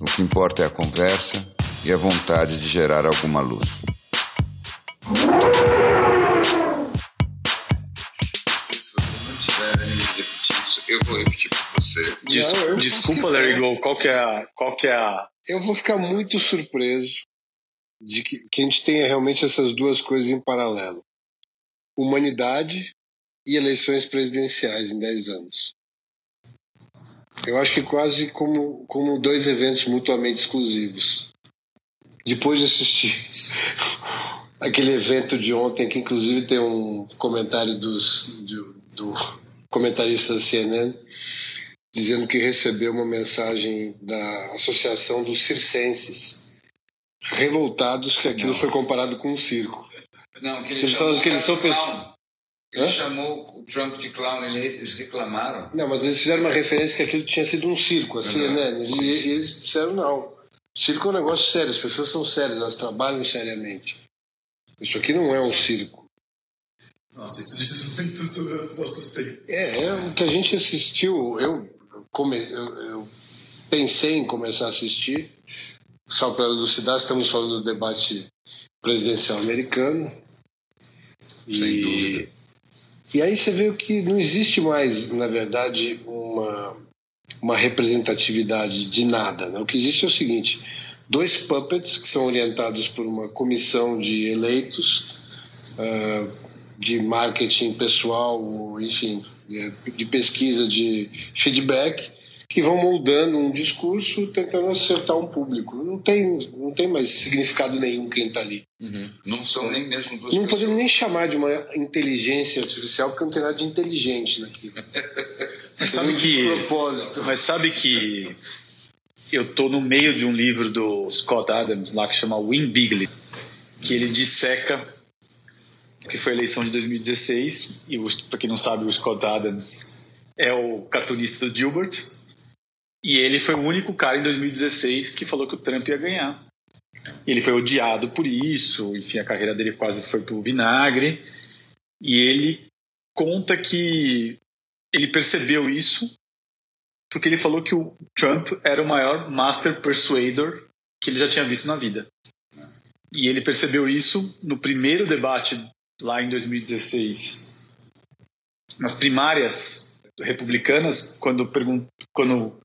O que importa é a conversa e a vontade de gerar alguma luz. Se você não tiver me repetir isso, eu vou repetir para você. Des- Não, desculpa, Larry. Go, qual que é a. Qual que é a. Eu vou ficar muito surpreso de que, que a gente tenha realmente essas duas coisas em paralelo: humanidade e eleições presidenciais em 10 anos. Eu acho que quase como, como dois eventos mutuamente exclusivos. Depois de assistir aquele evento de ontem, que inclusive tem um comentário dos, do, do comentarista da CNN, dizendo que recebeu uma mensagem da Associação dos Circenses, revoltados que aquilo Não. foi comparado com um circo. Não, que ele Eles chamou falam que eles são pessoas-. Ele Hã? chamou o Trump de clown, ele- eles reclamaram. Não, mas eles fizeram uma referência que aquilo tinha sido um circo, a Uhum. E, e eles disseram não. Circo é um negócio sério, as pessoas são sérias, elas trabalham seriamente. Isso aqui não é um circo. Nossa, isso diz muito sobre os nossos tempos. É, é o que a gente assistiu. Eu, come, eu, eu pensei em começar a assistir, só para elucidar, estamos falando do debate presidencial americano. Sem e, dúvida. E aí você vê que não existe mais, na verdade, uma, uma representatividade de nada. Né? O que existe é o seguinte: dois puppets que são orientados por uma comissão de eleitos ah, de marketing pessoal, enfim, de pesquisa de feedback, que vão moldando um discurso tentando acertar um público. Não tem, não tem mais significado nenhum quem está ali. Não são nem mesmo duas Não pessoas. podemos nem chamar de uma inteligência artificial, porque não tem nada de inteligente naquilo. Mas sabe que. despropósito. Mas sabe que. Eu tô no meio de um livro do Scott Adams lá que chama Win Bigly, que ele disseca que foi a eleição de 2016 e para quem não sabe o Scott Adams é o cartunista do Gilbert e ele foi o único cara em 2016 que falou que o Trump ia ganhar. Ele foi odiado por isso, enfim, a carreira dele quase foi pro vinagre e ele conta que ele percebeu isso porque ele falou que o Trump era o maior master persuader que ele já tinha visto na vida. E ele percebeu isso no primeiro debate lá em 2016, nas primárias republicanas, quando, quando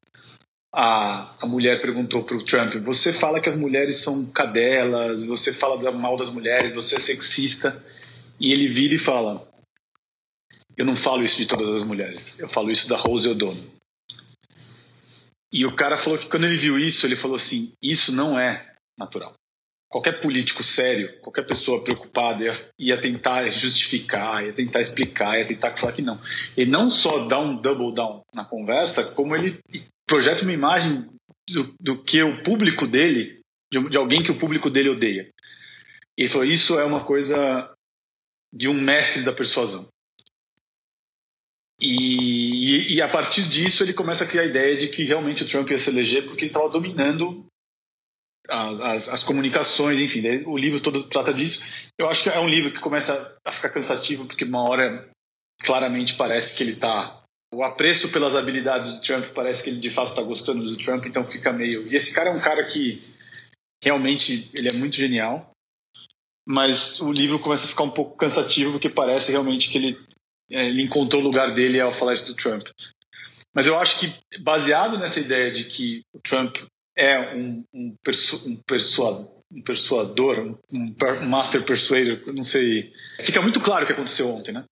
a, a mulher perguntou para o Trump: Você fala que as mulheres são cadelas, você fala mal das mulheres, você é sexista. E ele vira e fala: Eu não falo isso de todas as mulheres, eu falo isso da Rose O'Donnell. E o cara falou que quando ele viu isso, ele falou assim: Isso não é natural qualquer político sério, qualquer pessoa preocupada ia, ia tentar justificar, ia tentar explicar, ia tentar falar que não. Ele não só dá um double down na conversa, como ele projeta uma imagem do, do que o público dele, de, de alguém que o público dele odeia. Ele falou: Isso é uma coisa de um mestre da persuasão. E, e, e a partir disso ele começa a criar a ideia de que realmente o Trump ia se eleger porque ele estava dominando as, as, as comunicações, enfim, daí o livro todo trata disso. Eu acho que é um livro que começa a ficar cansativo, porque uma hora claramente parece que ele está. O apreço pelas habilidades do Trump parece que ele de fato está gostando do Trump, então fica meio. E esse cara é um cara que realmente ele é muito genial, mas o livro começa a ficar um pouco cansativo, porque parece realmente que ele, é, ele encontrou o lugar dele ao falar isso do Trump. Mas eu acho que, baseado nessa ideia de que o Trump é um, um, persu, um, persua, persuador, um, um per- um master persuader, não sei. Fica muito claro o que aconteceu ontem, né?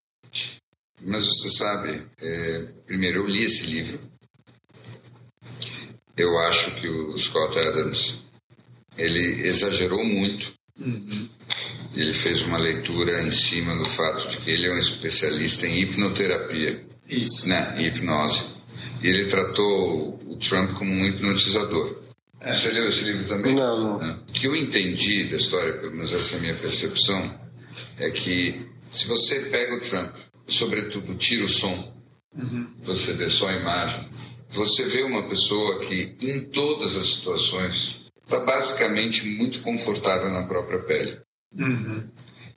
Mas você sabe, é, primeiro eu li esse livro. Eu acho que o Scott Adams ele exagerou muito. Ele fez uma leitura em cima do fato de que ele é um especialista em hipnoterapia, Isso. né, em hipnose. E ele tratou o Trump como um hipnotizador. É. Você leu esse livro também? Não, não. O que eu entendi da história, pelo menos essa é a minha percepção, é que se você pega o Trump, sobretudo tira o som, uhum. você vê só a imagem, você vê uma pessoa que, em todas as situações, está basicamente muito confortável na própria pele. Uhum.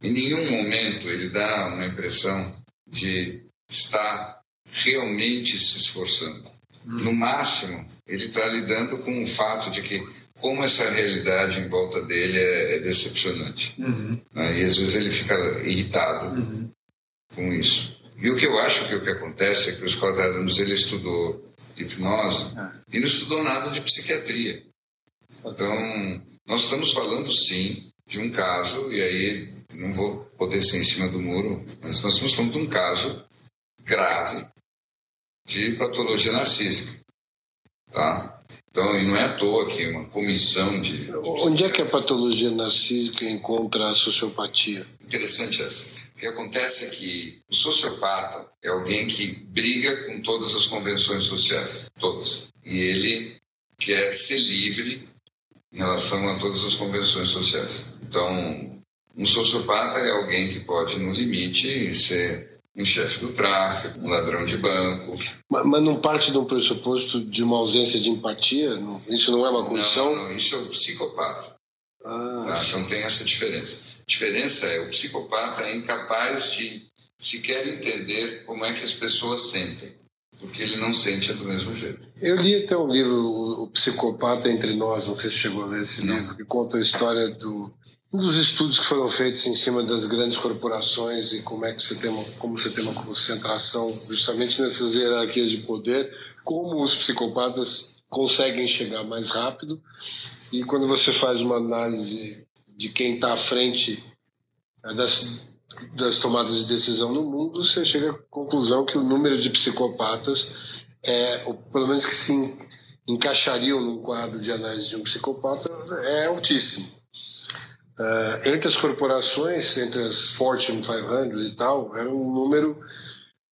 Em nenhum momento ele dá uma impressão de estar realmente se esforçando. Uhum. No máximo, ele está lidando com o fato de que como essa realidade em volta dele é, é decepcionante. Uhum. Né? E às vezes ele fica irritado uhum. Com isso. E o que eu acho que o que acontece é que o Scott Adams ele estudou hipnose ah. e não estudou nada de psiquiatria. Então, nós estamos falando sim de um caso, e aí não vou poder ser em cima do muro, mas nós estamos falando de um caso grave de patologia narcísica. Tá? Então, e não é à toa que uma comissão de. Onde é que a patologia narcísica encontra a sociopatia? Interessante essa. Que acontece é que o sociopata é alguém que briga com todas as convenções sociais, todas. E ele quer ser livre em relação a todas as convenções sociais. Então, um sociopata é alguém que pode, no limite, ser um chefe do tráfico, um ladrão de banco. Mas, mas não parte de um pressuposto de uma ausência de empatia? Isso não é uma condição? Não, não isso é o psicopata. Ah, tá? Então tem essa diferença. Diferença é o psicopata é incapaz de sequer entender como é que as pessoas sentem porque ele não sente do mesmo jeito. Eu li até um livro, O Psicopata Entre Nós, não sei se chegou a ler esse não. livro, que conta a história do um dos estudos que foram feitos em cima das grandes corporações e como é que você tem uma, como você tem uma concentração justamente nessas hierarquias de poder, como os psicopatas conseguem chegar mais rápido e quando você faz uma análise de quem está à frente é, das, das tomadas de decisão no mundo, você chega à conclusão que o número de psicopatas é, ou pelo menos que se encaixariam no quadro de análise de um psicopata, é altíssimo. Uh, entre as corporações, entre as Fortune 500 e tal, era um número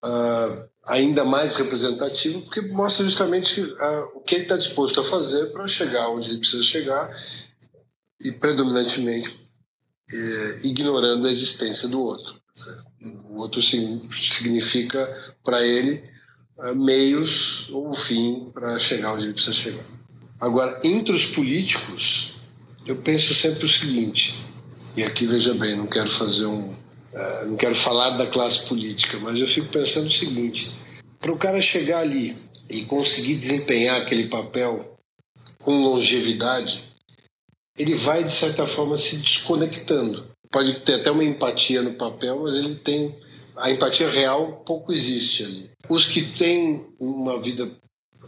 uh, ainda mais representativo, porque mostra justamente uh, o que ele está disposto a fazer para chegar onde ele precisa chegar e predominantemente eh, ignorando a existência do outro. O outro significa para ele meios ou fim para chegar onde ele precisa chegar. Agora, entre os políticos, eu penso sempre o seguinte, e aqui veja bem, não quero fazer um. Uh, não quero falar da classe política, mas eu fico pensando o seguinte: para o cara chegar ali e conseguir desempenhar aquele papel com longevidade, ele vai, de certa forma, se desconectando. Pode ter até uma empatia no papel, mas ele tem. A empatia real pouco existe ali. Os que têm uma vida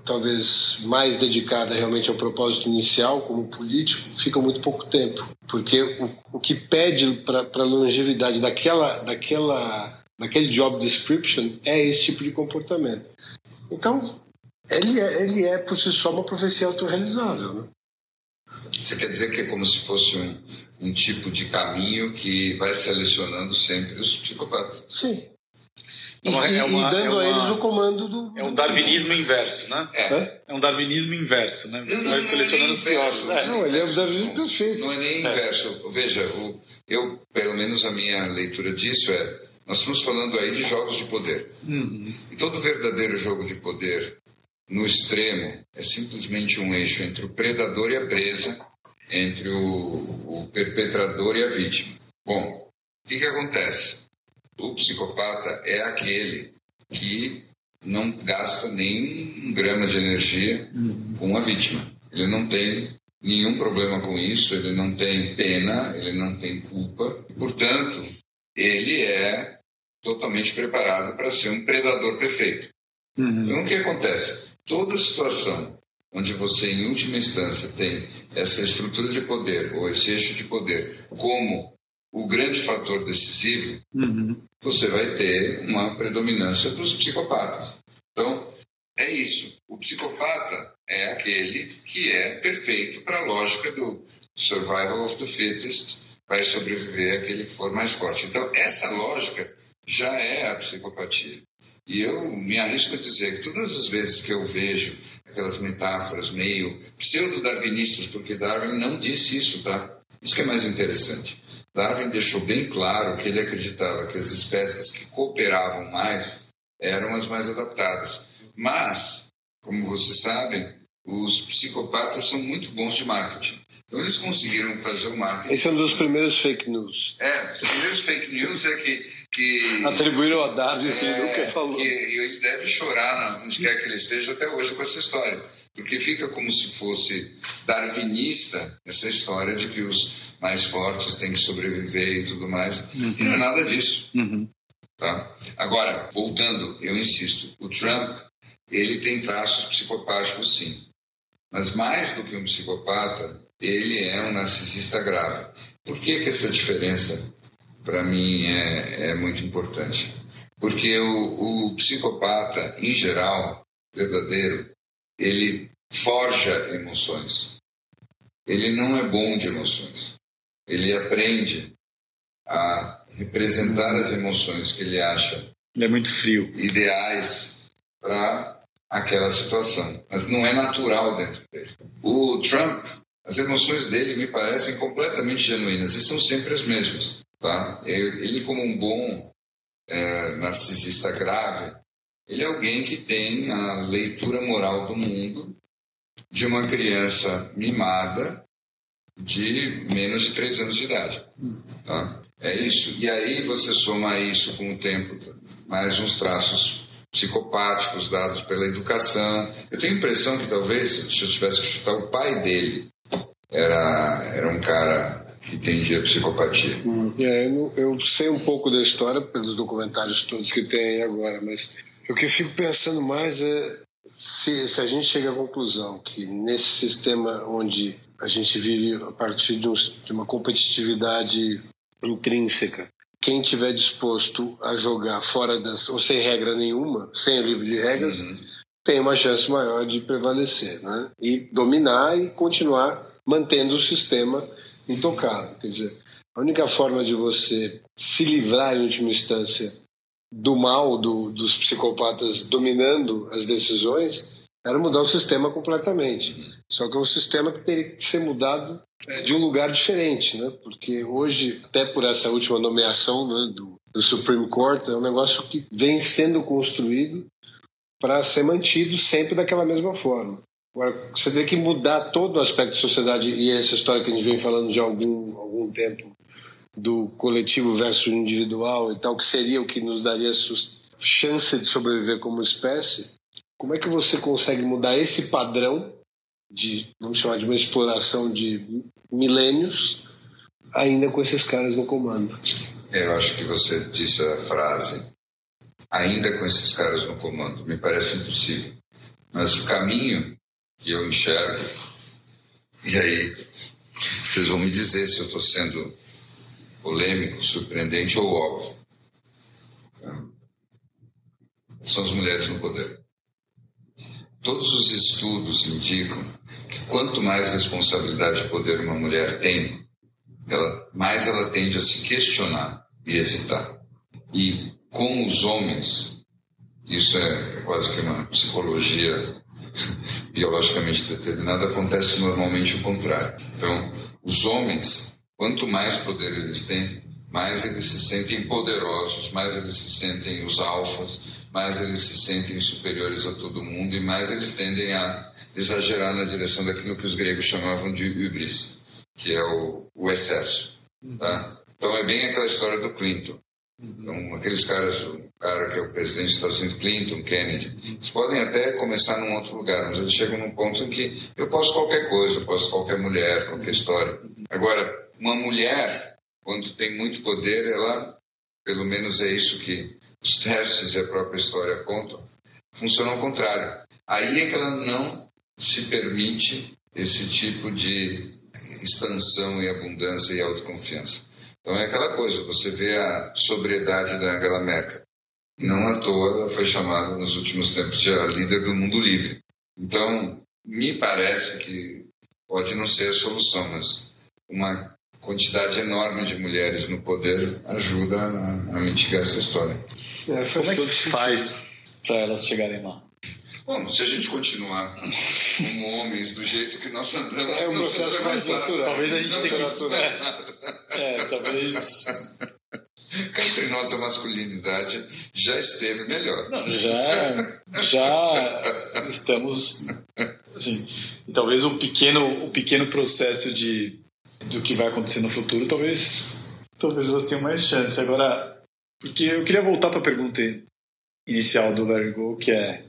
talvez mais dedicada realmente ao propósito inicial como político, fica muito pouco tempo, porque o, o que pede para a longevidade daquela, daquela, daquele job description é esse tipo de comportamento. Então, ele é, ele é por si só uma profecia autorrealizável. Né? Você quer dizer que é como se fosse um, um tipo de caminho que vai selecionando sempre os psicopatas? Sim. E, é uma, e dando é uma, a eles o comando do. É um darwinismo inverso, né? É, é um darwinismo inverso, né? Você vai selecionando os piores. É, não, ele é o darwinismo perfeito. Não é nem é. inverso. Veja, o, eu, pelo menos a minha leitura disso é. Nós estamos falando aí de jogos de poder. Uhum. E todo verdadeiro jogo de poder, no extremo, é simplesmente um eixo entre o predador e a presa, entre o, o perpetrador e a vítima. Bom, o que, que acontece? O psicopata é aquele que não gasta nem um grama de energia uhum. com a vítima. Ele não tem nenhum problema com isso, ele não tem pena, ele não tem culpa, portanto, ele é totalmente preparado para ser um predador perfeito. Uhum. Então, o que acontece? Toda situação onde você, em última instância, tem essa estrutura de poder ou esse eixo de poder como o grande fator decisivo, uhum. você vai ter uma predominância dos psicopatas. Então, é isso. O psicopata é aquele que é perfeito para a lógica do survival of the fittest, vai sobreviver aquele que for mais forte. Então, essa lógica já é a psicopatia. E eu me arrisco a dizer que todas as vezes que eu vejo aquelas metáforas meio pseudo-darwinistas, porque Darwin não disse isso, tá? Isso que é mais interessante. Darwin deixou bem claro que ele acreditava que as espécies que cooperavam mais eram as mais adaptadas. Mas, como vocês sabem, os psicopatas são muito bons de marketing. Então eles conseguiram fazer o marketing. Esse é um dos primeiros fake news. É, os primeiros fake news é que. que Atribuíram a Darwin que ele nunca falou. Que ele deve chorar onde quer que ele esteja até hoje com essa história. Porque fica como se fosse darwinista essa história de que os mais fortes têm que sobreviver e tudo mais. Uhum. E não é nada disso. Uhum. Tá? Agora, voltando, eu insisto, o Trump ele tem traços psicopáticos sim. Mas mais do que um psicopata, ele é um narcisista grave. Por que, que essa diferença, para mim, é, é muito importante? Porque o, o psicopata, em geral, verdadeiro, ele forja emoções. Ele não é bom de emoções. Ele aprende a representar as emoções que ele acha. Ele é muito frio. Ideais para aquela situação. Mas não é natural dentro dele. O Trump, as emoções dele me parecem completamente genuínas e são sempre as mesmas. Tá? Ele, como um bom é, narcisista grave, ele é alguém que tem a leitura moral do mundo de uma criança mimada de menos de 3 anos de idade. Tá? É isso. E aí você soma isso com o tempo, mais uns traços psicopáticos dados pela educação. Eu tenho a impressão que talvez, se eu tivesse que chutar, o pai dele era, era um cara que entendia psicopatia. Hum, é, eu, eu, sei um pouco da história pelos documentários todos que tem agora, mas o que eu fico pensando mais é se, se a gente chega à conclusão que nesse sistema onde a gente vive a partir de, um, de uma competitividade intrínseca quem tiver disposto a jogar fora das ou sem regra nenhuma, sem o livro de regras, uhum. tem uma chance maior de prevalecer, né? E dominar e continuar mantendo o sistema intocado. Quer dizer, a única forma de você se livrar em última instância do mal do, dos psicopatas dominando as decisões era mudar o sistema completamente. Só que é um sistema que teria que ser mudado é, de um lugar diferente, né? Porque hoje, até por essa última nomeação né, do, do Supreme Court, é um negócio que vem sendo construído para ser mantido sempre daquela mesma forma. Agora, você tem que mudar todo o aspecto da sociedade, e essa história que a gente vem falando de algum, algum tempo, do coletivo versus individual e tal, que seria o que nos daria chance de sobreviver como espécie, como é que você consegue mudar esse padrão de, vamos chamar de uma exploração de milênios, ainda com esses caras no comando? Eu acho que você disse a frase, ainda com esses caras no comando, me parece impossível. Mas o caminho que eu enxergo, e aí vocês vão me dizer se eu estou sendo polêmico, surpreendente ou óbvio. São as mulheres no poder. Todos os estudos indicam que quanto mais responsabilidade e poder uma mulher tem, ela, mais ela tende a se questionar e hesitar. E com os homens, isso é, é quase que uma psicologia biologicamente determinada, acontece normalmente o contrário. Então, os homens, quanto mais poder eles têm, mais eles se sentem poderosos, mais eles se sentem os alfas, mais eles se sentem superiores a todo mundo e mais eles tendem a exagerar na direção daquilo que os gregos chamavam de hubris, que é o, o excesso. Tá? Então é bem aquela história do Clinton. Então, aqueles caras, cara que é o presidente dos Estados Unidos, Clinton, Kennedy, eles podem até começar num outro lugar, mas eles chegam num ponto em que eu posso qualquer coisa, eu posso qualquer mulher, qualquer história. Agora, uma mulher, quando tem muito poder, ela, pelo menos é isso que os testes e a própria história apontam, funciona ao contrário. Aí é que ela não se permite esse tipo de expansão e abundância e autoconfiança. Então é aquela coisa, você vê a sobriedade da Angela Merkel. Não à toa ela foi chamada nos últimos tempos de a líder do mundo livre. Então, me parece que pode não ser a solução, mas uma quantidade enorme de mulheres no poder ajuda a, a mitigar essa história. É, faz Como é que faz para elas chegarem lá? Bom, se a gente continuar como homens do jeito que nós andamos, é um processo mais natural. Talvez a gente tenha que. É, talvez. Entre nossa masculinidade já esteve melhor. Não, já, já estamos. Assim, talvez um pequeno, um pequeno processo de do que vai acontecer no futuro, talvez, talvez elas tenham mais chance. Agora, porque eu queria voltar para a pergunta inicial do Larry Go, que é,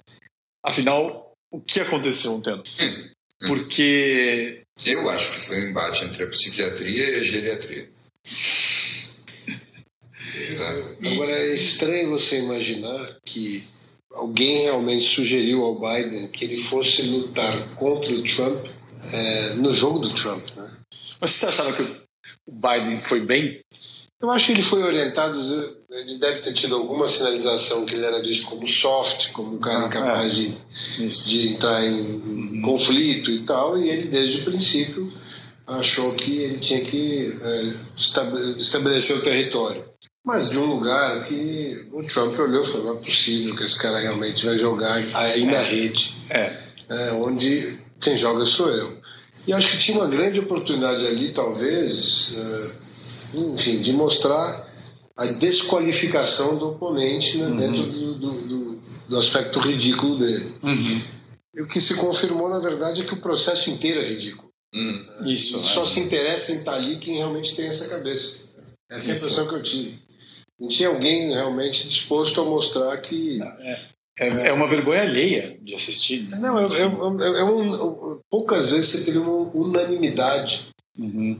afinal, o que aconteceu ontem? Hum. Porque. Eu acho que foi um embate entre a psiquiatria e a geriatria. Agora é estranho você imaginar que alguém realmente sugeriu ao Biden que ele fosse lutar contra o Trump é, no jogo do Trump, né? Mas você achava que o Biden foi bem? Eu acho que ele foi orientado, ele deve ter tido alguma sinalização que ele era visto como soft, como um cara ah, incapaz é. de, de entrar em uhum. conflito e tal, e ele desde o princípio achou que ele tinha que é, estabelecer o território. Mas de um lugar que o Trump olhou e falou: não é possível que esse cara realmente vai jogar aí na é. rede, é. é. onde quem joga sou eu. E acho que tinha uma grande oportunidade ali, talvez, é, enfim, de mostrar a desqualificação do oponente né, uhum. dentro do, do, do, aspecto ridículo dele. Uhum. E o que se confirmou, na verdade, é que o processo inteiro é ridículo. Uhum. Isso. Só se interessa em estar ali quem realmente tem essa cabeça. Essa é a impressão que eu tive. Não tinha alguém realmente disposto a mostrar que. É, é, é uma vergonha alheia de assistir. Não, é, é, é um, poucas vezes você teve uma unanimidade uhum.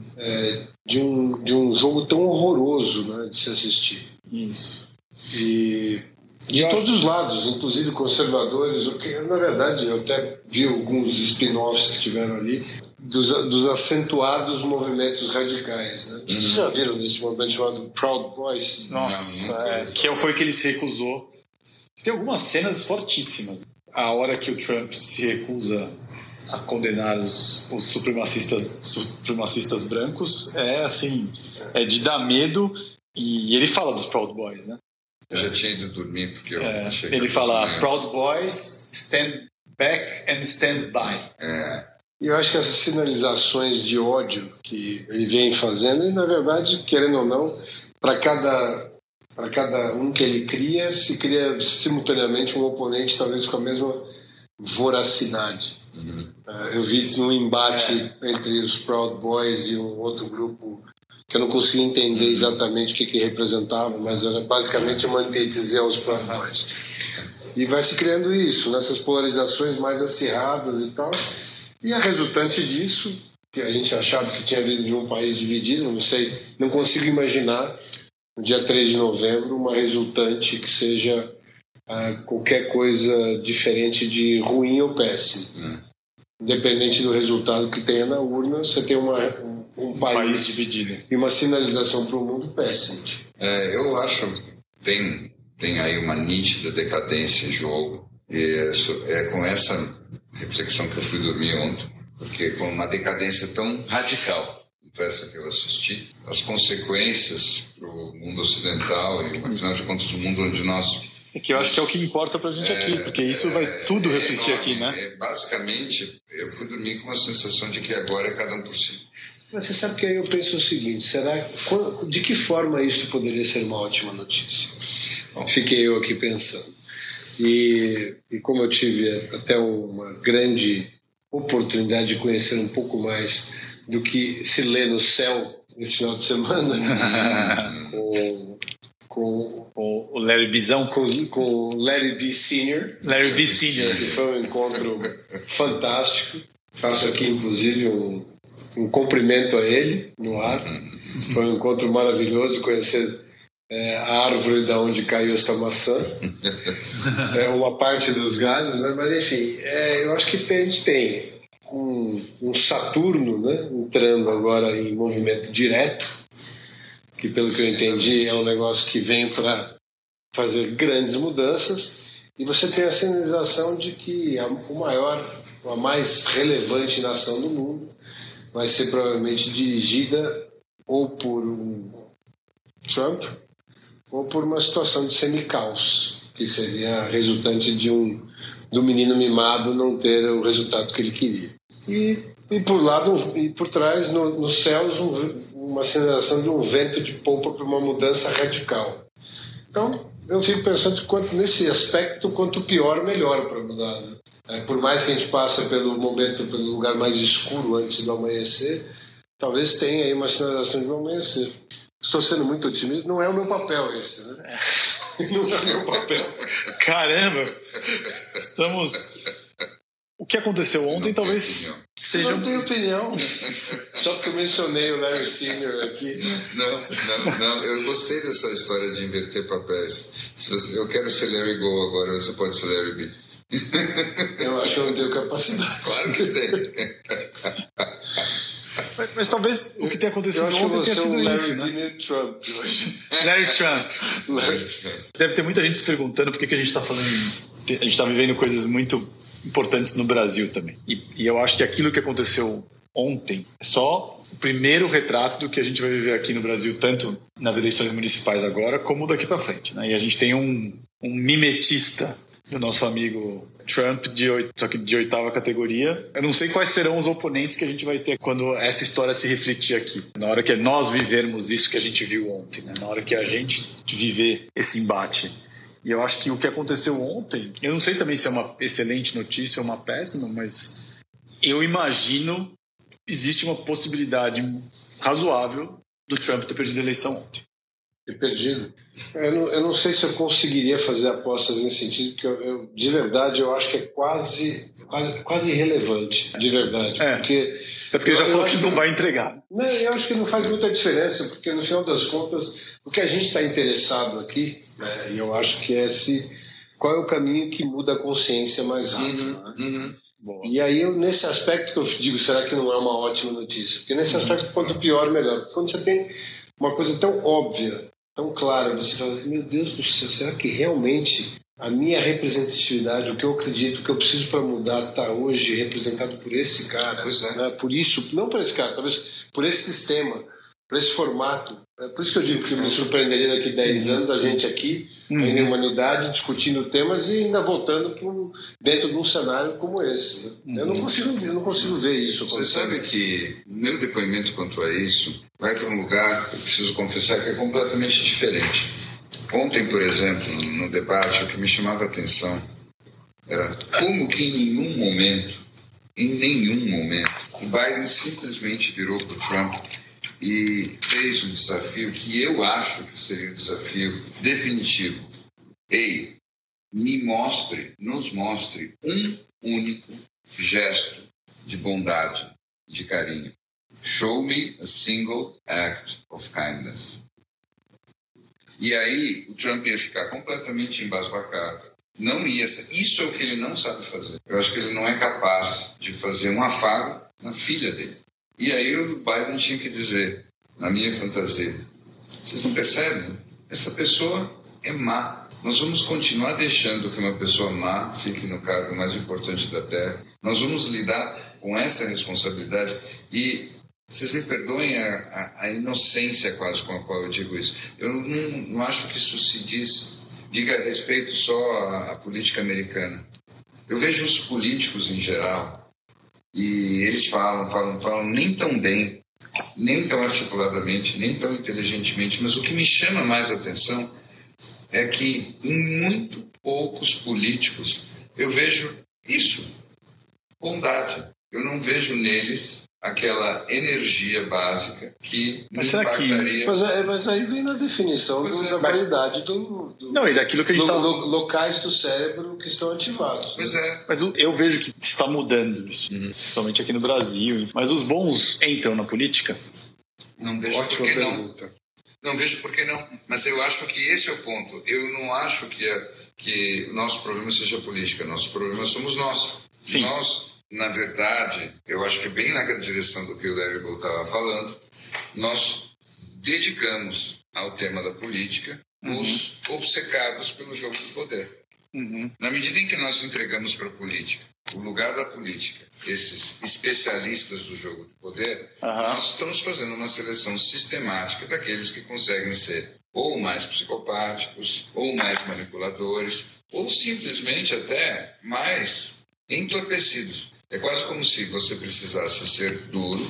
de, um, de um jogo tão horroroso né, de se assistir. Isso. E de todos os lados, inclusive conservadores, o que na verdade eu até vi alguns spin-offs que tiveram ali dos, dos acentuados movimentos radicais. Né? Vocês uhum. já viram desse movimento chamado Proud Boys? Nossa, é, que foi que ele se recusou. Tem algumas cenas fortíssimas. A hora que o Trump se recusa a condenar os, os supremacistas, supremacistas brancos é assim, é de dar medo. E ele fala dos Proud Boys, né? Eu já tinha ido dormir porque eu é, achei Ele fala Proud Boys, stand back and stand by. É. E eu acho que essas sinalizações de ódio que ele vem fazendo, e na verdade, querendo ou não, para cada para cada um que ele cria, se cria simultaneamente um oponente, talvez com a mesma voracidade. Uhum. Uh, eu vi um embate é. entre os Proud Boys e um outro grupo que eu não consegui entender uhum. exatamente o que, que representava, mas era basicamente uma antítese aos Proud Boys. E vai se criando isso, nessas polarizações mais acirradas e tal. E a resultante disso, que a gente achava que tinha vindo de um país dividido, não sei, não consigo imaginar no dia 3 de novembro uma resultante que seja uh, qualquer coisa diferente de ruim ou péssimo. Uhum. Independente do resultado que tenha na urna, você tem uma, um país, país dividido. E uma sinalização para o mundo péssima. É, eu acho que tem, tem aí uma nítida decadência em jogo. E é, é com essa reflexão que eu fui dormir ontem, porque com uma decadência tão radical essa que eu assisti, as consequências para o mundo ocidental e, afinal de contas, o mundo onde nós é que eu acho que é o que importa para a gente é, aqui, porque isso vai é, tudo refletir aqui, né? É, basicamente, eu fui dormir com uma sensação de que agora é cada um por si. Mas você sabe que aí eu penso o seguinte: será de que forma isso poderia ser uma ótima notícia? Bom. Fiquei eu aqui pensando. E, e como eu tive até uma grande oportunidade de conhecer um pouco mais do que se lê no céu nesse final de semana, com, com, com o Larry Bizão, com, com Larry B. Senior. Larry B. Senior. Que foi um encontro fantástico. Faço aqui, inclusive, um, um cumprimento a ele no ar. Foi um encontro maravilhoso conhecer é, a árvore da onde caiu esta maçã. É uma parte dos galhos, né? mas enfim, é, eu acho que a gente tem um, um Saturno né? entrando agora em movimento direto, que pelo que eu entendi é um negócio que vem para fazer grandes mudanças. E você tem a sinalização de que a, o maior, a mais relevante nação do mundo vai ser provavelmente dirigida ou por um Trump ou por uma situação de semi-caos. que seria resultante de um do menino mimado não ter o resultado que ele queria. E, e por lado e por trás, no, nos céus, um, uma sensação de um vento de polpa para uma mudança radical. Então, eu fico pensando quanto, nesse aspecto, quanto pior, melhor para mudar. Né? É, por mais que a gente passe pelo momento, pelo lugar mais escuro antes do amanhecer, talvez tenha aí uma sinalização de um amanhecer. Estou sendo muito otimista, não é o meu papel esse, né? Não é o meu papel. Caramba! Estamos. O que aconteceu ontem talvez seja. Não tenho opinião. Só porque eu mencionei o Larry Senior aqui. Não, não, não. Eu gostei dessa história de inverter papéis. Você, eu quero ser Larry Go agora, você pode ser Larry B. Eu acho que eu não tenho capacidade. Claro que tem. Mas, talvez o que tenha acontecido ontem tenha sido um Larry isso, né? Trump hoje. Larry Trump. Larry Trump. Deve ter muita gente se perguntando por que, que a gente está falando. A gente está vivendo coisas muito importantes no Brasil também. E, e eu acho que aquilo que aconteceu ontem é só o primeiro retrato do que a gente vai viver aqui no Brasil, tanto nas eleições municipais agora, como daqui para frente. Né? E a gente tem um, um mimetista do nosso amigo Trump, de oito, só que de oitava categoria. Eu não sei quais serão os oponentes que a gente vai ter quando essa história se refletir aqui. Na hora que nós vivermos isso que a gente viu ontem, né? na hora que a gente viver esse embate. E eu acho que o que aconteceu ontem, eu não sei também se é uma excelente notícia ou uma péssima, mas eu imagino existe uma possibilidade razoável do Trump ter perdido a eleição ontem. Ter perdido? Eu não, eu não, sei se eu conseguiria fazer apostas nesse sentido, porque eu, eu, de verdade eu acho que é quase, quase, quase irrelevante, de verdade. É. Porque, Até porque ele já falou que não vai entregar. Não, eu acho que não faz muita diferença, porque no final das contas, o que a gente está interessado aqui, né, e eu acho que é se, qual é o caminho que muda a consciência mais rápido. Uhum, né? uhum. E aí, eu, nesse aspecto que eu digo, será que não é uma ótima notícia? Porque nesse aspecto, quanto pior, melhor. Porque quando você tem uma coisa tão óbvia, tão clara, você fala, meu Deus do céu, será que realmente a minha representatividade, o que eu acredito, o que eu preciso para mudar, está hoje representado por esse cara? Pois é. né? Por isso, não por esse cara, talvez por esse sistema, por esse formato. É por isso que eu digo que me surpreenderia daqui a 10 anos a gente aqui, Uhum. em humanidade, discutindo temas e ainda voltando um, dentro de um cenário como esse. né? Eu não consigo, eu não consigo ver isso Você sabe que meu depoimento quanto a isso vai para um lugar, eu preciso confessar, que é completamente diferente. Ontem, por exemplo, no debate, o que me chamava a atenção era como que em nenhum momento, em nenhum momento, o Biden simplesmente virou para o Trump e fez um desafio que eu acho que seria um desafio definitivo. Ei, me mostre, nos mostre um único gesto de bondade, de carinho. Show me a single act of kindness. E aí o Trump ia ficar completamente embasbacado. Não ia. Isso é o que ele não sabe fazer. Eu acho que ele não é capaz de fazer um afago na filha dele. E aí o Biden tinha que dizer, na minha fantasia, vocês não percebem? Essa pessoa é má. Nós vamos continuar deixando que uma pessoa má fique no cargo mais importante da Terra. Nós vamos lidar com essa responsabilidade. E vocês me perdoem a, a, a inocência quase com a qual eu digo isso. Eu não, não acho que isso se diz, diga respeito só à, à política americana. Eu vejo os políticos em geral e eles falam, falam, falam nem tão bem, nem tão articuladamente, nem tão inteligentemente, mas o que me chama mais a atenção é que em muito poucos políticos eu vejo isso, bondade. Eu não vejo neles aquela energia básica que Mas me será que- impactaria. Mas, é- mas aí vem na definição do- é. da qualidade do, do, Não, e daquilo que a gente do- está. do- locais do cérebro que estão ativados. Pois é. Mas eu- vejo que está mudando isso, Uhum. principalmente aqui no Brasil. Mas os bons entram na política? Não vejo Ótima por que não. pergunta. Não vejo por que não. Mas eu acho que esse é o ponto. Eu não acho que, é- que o nosso problema seja política. Nosso problema somos nós. Sim. Nós, na verdade, eu acho que bem na direção do que o Bull estava falando, nós dedicamos ao tema da política os obcecados pelo jogo do poder. Uhum. Na medida em que nós entregamos para a política o lugar da política, esses especialistas do jogo do poder, Aham. nós estamos fazendo uma seleção sistemática daqueles que conseguem ser ou mais psicopáticos, ou mais manipuladores, ou simplesmente até mais entorpecidos. É quase como se você precisasse ser duro,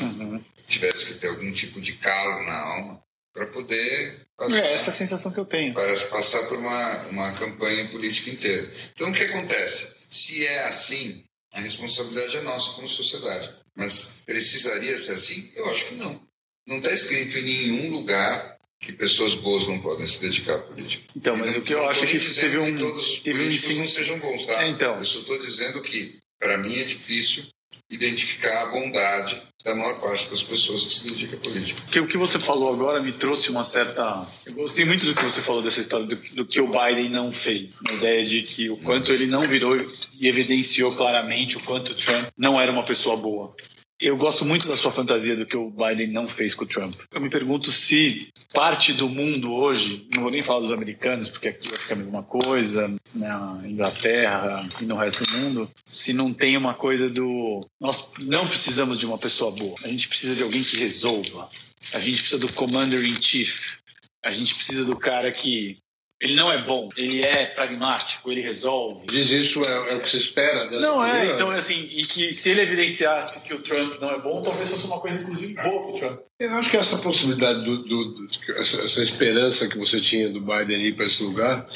uhum. tivesse que ter algum tipo de calo na alma para poder passar, é essa a sensação que eu tenho. Para passar por uma, uma campanha política inteira. Então, o que acontece? Se é assim, a responsabilidade é nossa como sociedade. Mas precisaria ser assim? Eu acho que não. Não está escrito em nenhum lugar que pessoas boas não podem se dedicar à política. Então, mas o que eu acho é que teve um. Que todos os políticos um... não sejam bons, tá? É, então. Eu só estou dizendo que, para mim, é difícil identificar a bondade da maior parte das pessoas que se dedicam à política. Que o que você falou agora me trouxe uma certa. Eu gostei muito do que você falou dessa história do, do que o Biden não fez. A ideia de que o quanto ele não virou e evidenciou claramente o quanto o Trump não era uma pessoa boa. Eu gosto muito da sua fantasia do que o Biden não fez com o Trump. Eu me pergunto se parte do mundo hoje, não vou nem falar dos americanos, porque aqui vai ficar a mesma coisa, na Inglaterra e no resto do mundo, se não tem uma coisa do. Nós não precisamos de uma pessoa boa, a gente precisa de alguém que resolva. A gente precisa do commander in chief. A gente precisa do cara que ele não é bom, ele é pragmático, ele resolve. Diz isso é, é o que se espera dessa Não figura? é, então assim, e que se ele evidenciasse que o Trump não é bom, talvez fosse uma coisa inclusive boa para o Trump. Eu acho que essa possibilidade, do, do, do essa, essa, esperança que você tinha do Biden ir para esse lugar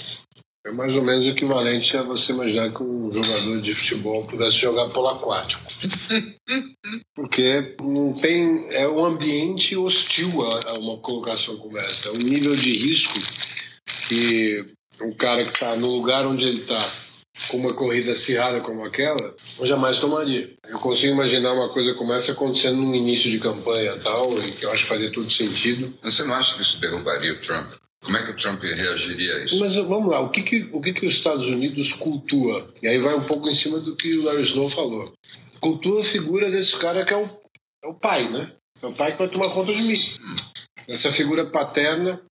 é mais ou menos equivalente a você imaginar que um jogador de futebol pudesse jogar polo aquático. Porque não tem. É um ambiente hostil a, a uma colocação como essa. É um nível de risco que um cara que está no lugar onde ele está, com uma corrida acirrada como aquela, eu jamais tomaria. Eu consigo imaginar uma coisa como essa acontecendo no início de campanha tal, e que eu acho que faria todo sentido. Você não acha que isso derrubaria o Trump? Como é que o Trump reagiria a isso? Mas vamos lá, o que, que, o que, que os Estados Unidos cultua? E aí vai um pouco em cima do que o Larry Snow falou. Cultua a figura desse cara que é o, é o pai, né? É o pai que vai tomar conta de mim. Hum. Essa figura paterna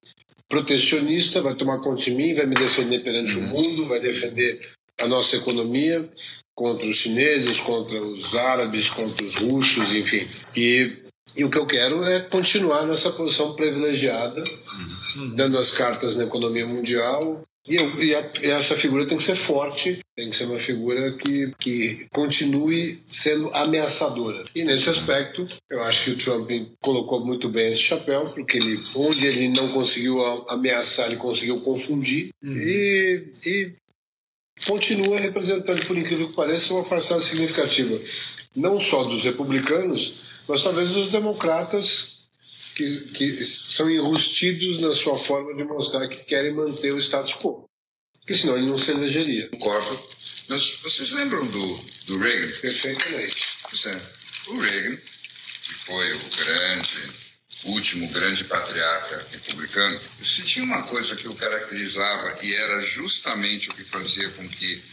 protecionista, vai tomar conta de mim, vai me defender perante uhum. o mundo, vai defender a nossa economia contra os chineses, contra os árabes, contra os russos, enfim. E, e o que eu quero é continuar nessa posição privilegiada, uhum. dando as cartas na economia mundial, e, eu, e, a, e, essa figura tem que ser forte, tem que ser uma figura que, que continue sendo ameaçadora. E nesse aspecto, eu acho que o Trump colocou muito bem esse chapéu, porque ele, onde ele não conseguiu ameaçar, ele conseguiu confundir. Uhum. E, e continua representando, por incrível que pareça, uma parcela significativa, não só dos republicanos, mas talvez dos democratas que, que são enrustidos na sua forma de mostrar que querem manter o status quo. Porque senão ele não se elegeria. Concordo. Mas vocês lembram do, do Reagan? Perfeitamente. É. O Reagan, que foi o grande, último grande patriarca republicano, se tinha uma coisa que o caracterizava e era justamente o que fazia com que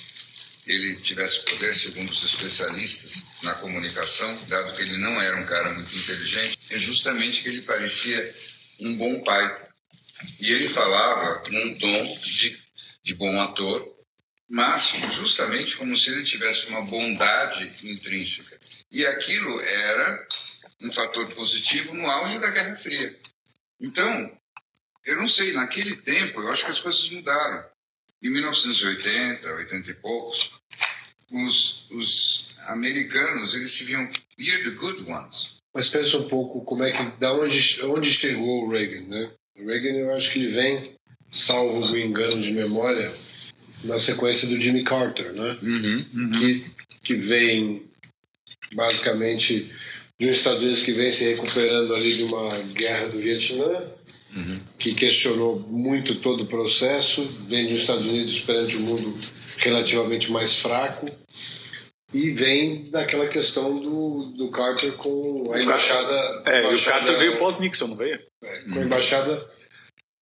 ele tivesse poder, segundo os especialistas na comunicação, dado que ele não era um cara muito inteligente, é justamente que ele parecia um bom pai. E ele falava num tom de, de bom ator, mas justamente como se ele tivesse uma bondade intrínseca. E aquilo era um fator positivo no auge da Guerra Fria. Então, eu não sei, naquele tempo, eu acho que as coisas mudaram. Em 1980, 80 e poucos, os, os americanos eles se viam we're the good ones. Mas pensa um pouco como é que da onde onde chegou o Reagan, né? O Reagan eu acho que ele vem, salvo o engano de memória, na sequência do Jimmy Carter, né? Uhum, uhum. Que que vem basicamente de um Estados Unidos que vem se recuperando ali de uma guerra do Vietnã, uhum. que questionou muito todo o processo, vem dos Estados Unidos perante o mundo relativamente mais fraco, e vem daquela questão do, do Carter com a embaixada. É, embaixada, e o Carter veio pós-Nixon, não veio? É, com a embaixada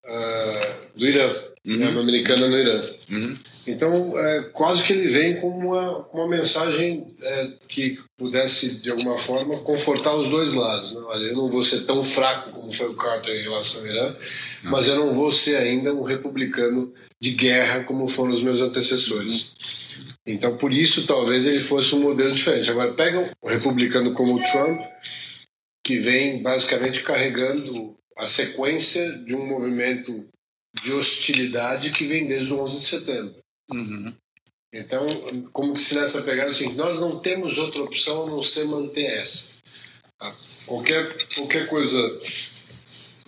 uh, do Irã, uhum. né, americana no Irã. Uhum. Então, é, quase que ele vem com uma, uma mensagem é, que pudesse, de alguma forma, confortar os dois lados. Né? Olha, eu não vou ser tão fraco como foi o Carter em relação ao Irã, não. mas eu não vou ser ainda um republicano de guerra como foram os meus antecessores. Então, por isso, talvez ele fosse um modelo diferente. Agora, pega um republicano como o Trump, que vem basicamente carregando a sequência de um movimento de hostilidade que vem desde o 11 de setembro. Uhum. Então, como se nessa pegada assim, nós não temos outra opção a não ser manter essa. Tá? Qualquer, qualquer coisa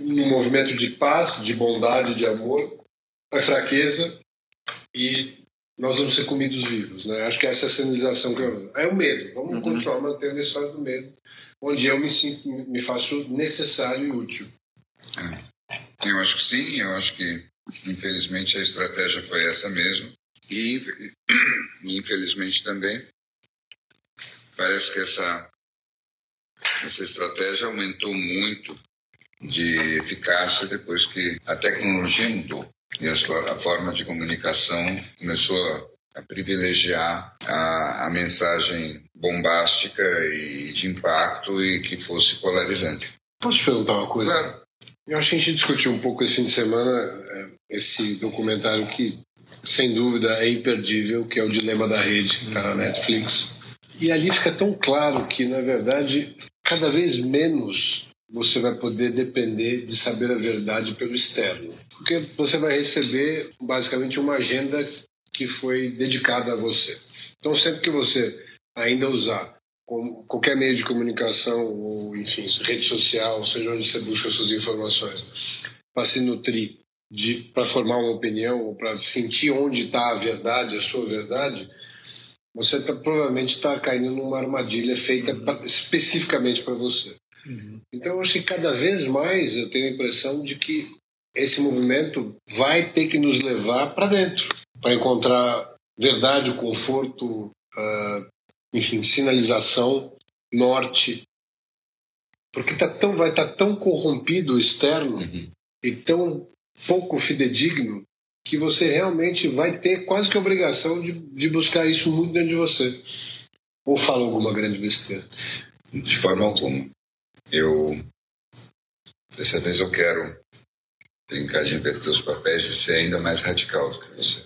no movimento de paz, de bondade, de amor, é fraqueza e nós vamos ser comidos vivos. Né? Acho que essa é a sinalização que eu... É o medo. Vamos uhum. continuar mantendo a história do medo, onde eu me, sinto, me faço necessário e útil. É. Eu acho que sim, eu acho que infelizmente a estratégia foi essa mesmo. E infelizmente também parece que essa, essa estratégia aumentou muito de eficácia depois que a tecnologia mudou e a, forma de comunicação começou a, a privilegiar a, a, mensagem bombástica e de impacto e que fosse polarizante. Posso te perguntar uma coisa? Claro. Eu acho que a gente discutiu um pouco esse fim de semana é, esse documentário que, sem dúvida, é imperdível, que é o Dilema da Rede, que está na Netflix. E ali fica tão claro que, na verdade, cada vez menos você vai poder depender de saber a verdade pelo externo. Porque você vai receber basicamente uma agenda que foi dedicada a você. Então, sempre que você ainda usar qualquer meio de comunicação, ou enfim, rede social, seja onde você busca suas informações, para se nutrir, para formar uma opinião, ou para sentir onde está a verdade, a sua verdade, você tá, provavelmente está caindo numa armadilha feita pra, especificamente para você. Uhum. Então, acho que cada vez mais eu tenho a impressão de que esse movimento vai ter que nos levar para dentro, para encontrar verdade, conforto, uh, enfim, sinalização, norte. Porque tá tão, vai estar tá tão corrompido o externo uhum. e tão pouco fidedigno que você realmente vai ter quase que a obrigação de, de buscar isso muito dentro de você. Ou fala alguma grande besteira? De forma alguma. Eu. Dessa vez eu quero brincar de inverter os papéis e ser ainda mais radical do que você.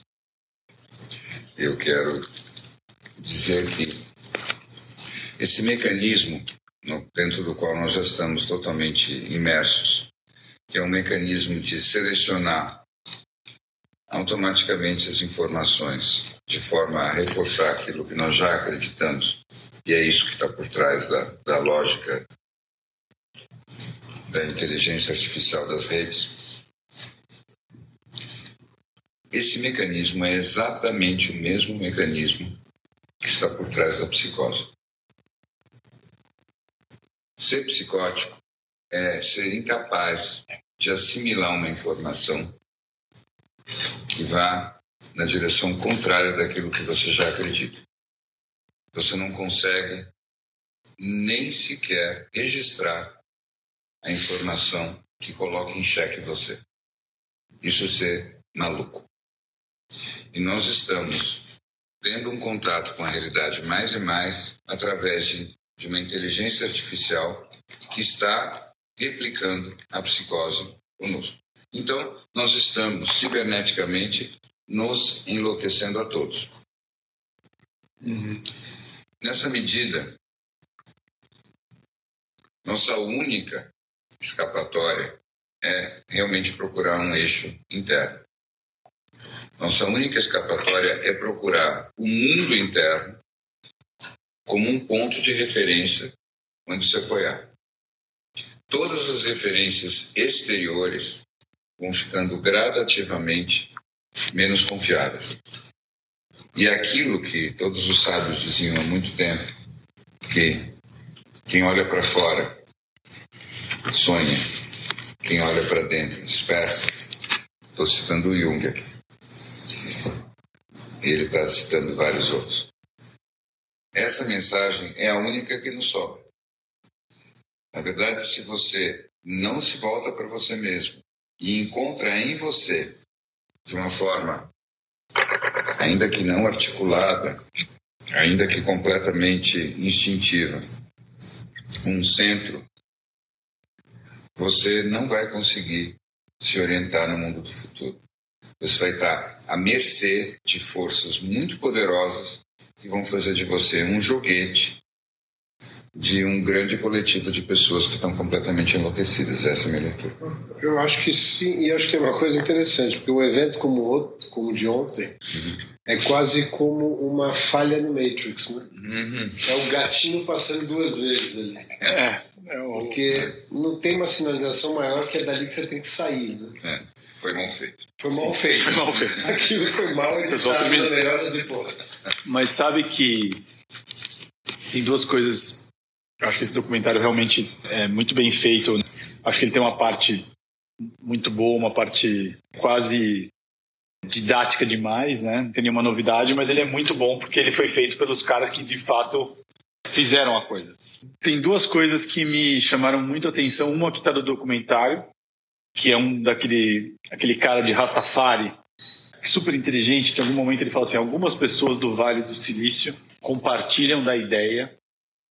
Eu quero dizer que esse mecanismo dentro do qual nós já estamos totalmente imersos, que é um mecanismo de selecionar automaticamente as informações de forma a reforçar aquilo que nós já acreditamos, e é isso que está por trás da, da lógica da inteligência artificial das redes. Esse mecanismo é exatamente o mesmo mecanismo que está por trás da psicose. Ser psicótico é ser incapaz de assimilar uma informação que vá na direção contrária daquilo que você já acredita. Você não consegue nem sequer registrar a informação que coloca em xeque você. Isso é ser maluco. E nós estamos tendo um contato com a realidade mais e mais através de, de uma inteligência artificial que está replicando a psicose conosco. Então, nós estamos ciberneticamente nos enlouquecendo a todos. Uhum. Nessa medida, nossa única escapatória é realmente procurar um eixo interno. Nossa única escapatória é procurar o mundo interno como um ponto de referência onde se apoiar. Todas as referências exteriores vão ficando gradativamente menos confiáveis. E aquilo que todos os sábios diziam há muito tempo, que quem olha para fora sonha. Quem olha para dentro desperta. Estou citando o Jung aqui. Ele está citando vários outros. Essa mensagem é a única que nos sobra. Na verdade, se você não se volta para você mesmo e encontra em você, de uma forma, ainda que não articulada, ainda que completamente instintiva, um centro você não vai conseguir se orientar no mundo do futuro. Você vai estar à mercê de forças muito poderosas que vão fazer de você um joguete de um grande coletivo de pessoas que estão completamente enlouquecidas. Essa é a minha leitura. Eu acho que sim, e acho que é uma coisa interessante, porque um evento como o outro, como o de ontem, uhum. é quase como uma falha no Matrix, né? Uhum. É o gatinho passando duas vezes ali. É, é o... Porque não tem uma sinalização maior que é dali que você tem que sair, né? É. Foi mal feito. Foi mal Sim, feito. Foi mal feito. Aquilo foi mal e tá melhor das hipóteses. Mas sabe que tem duas coisas Acho que esse documentário realmente é muito bem feito. Acho que ele tem uma parte muito boa, uma parte quase didática demais, né? Não tem nenhuma novidade, mas ele é muito bom porque ele foi feito pelos caras que de fato fizeram a coisa. Tem duas coisas que me chamaram muito a atenção. Uma que está do documentário, que é um daquele aquele cara de Rastafari, super inteligente, que em algum momento ele fala assim: algumas pessoas do Vale do Silício compartilham da ideia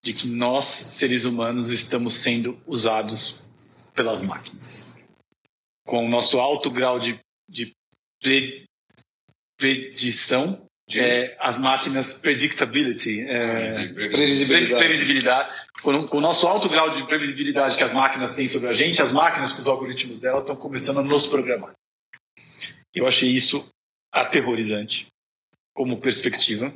de que nós, seres humanos, estamos sendo usados pelas máquinas. Com o nosso alto grau de, de pre, predição. É, as máquinas predictability, é, previsibilidade, previsibilidade com, com, o nosso alto grau de previsibilidade que as máquinas têm sobre a gente, as máquinas com os algoritmos dela estão começando a nos programar. Eu achei isso aterrorizante como perspectiva.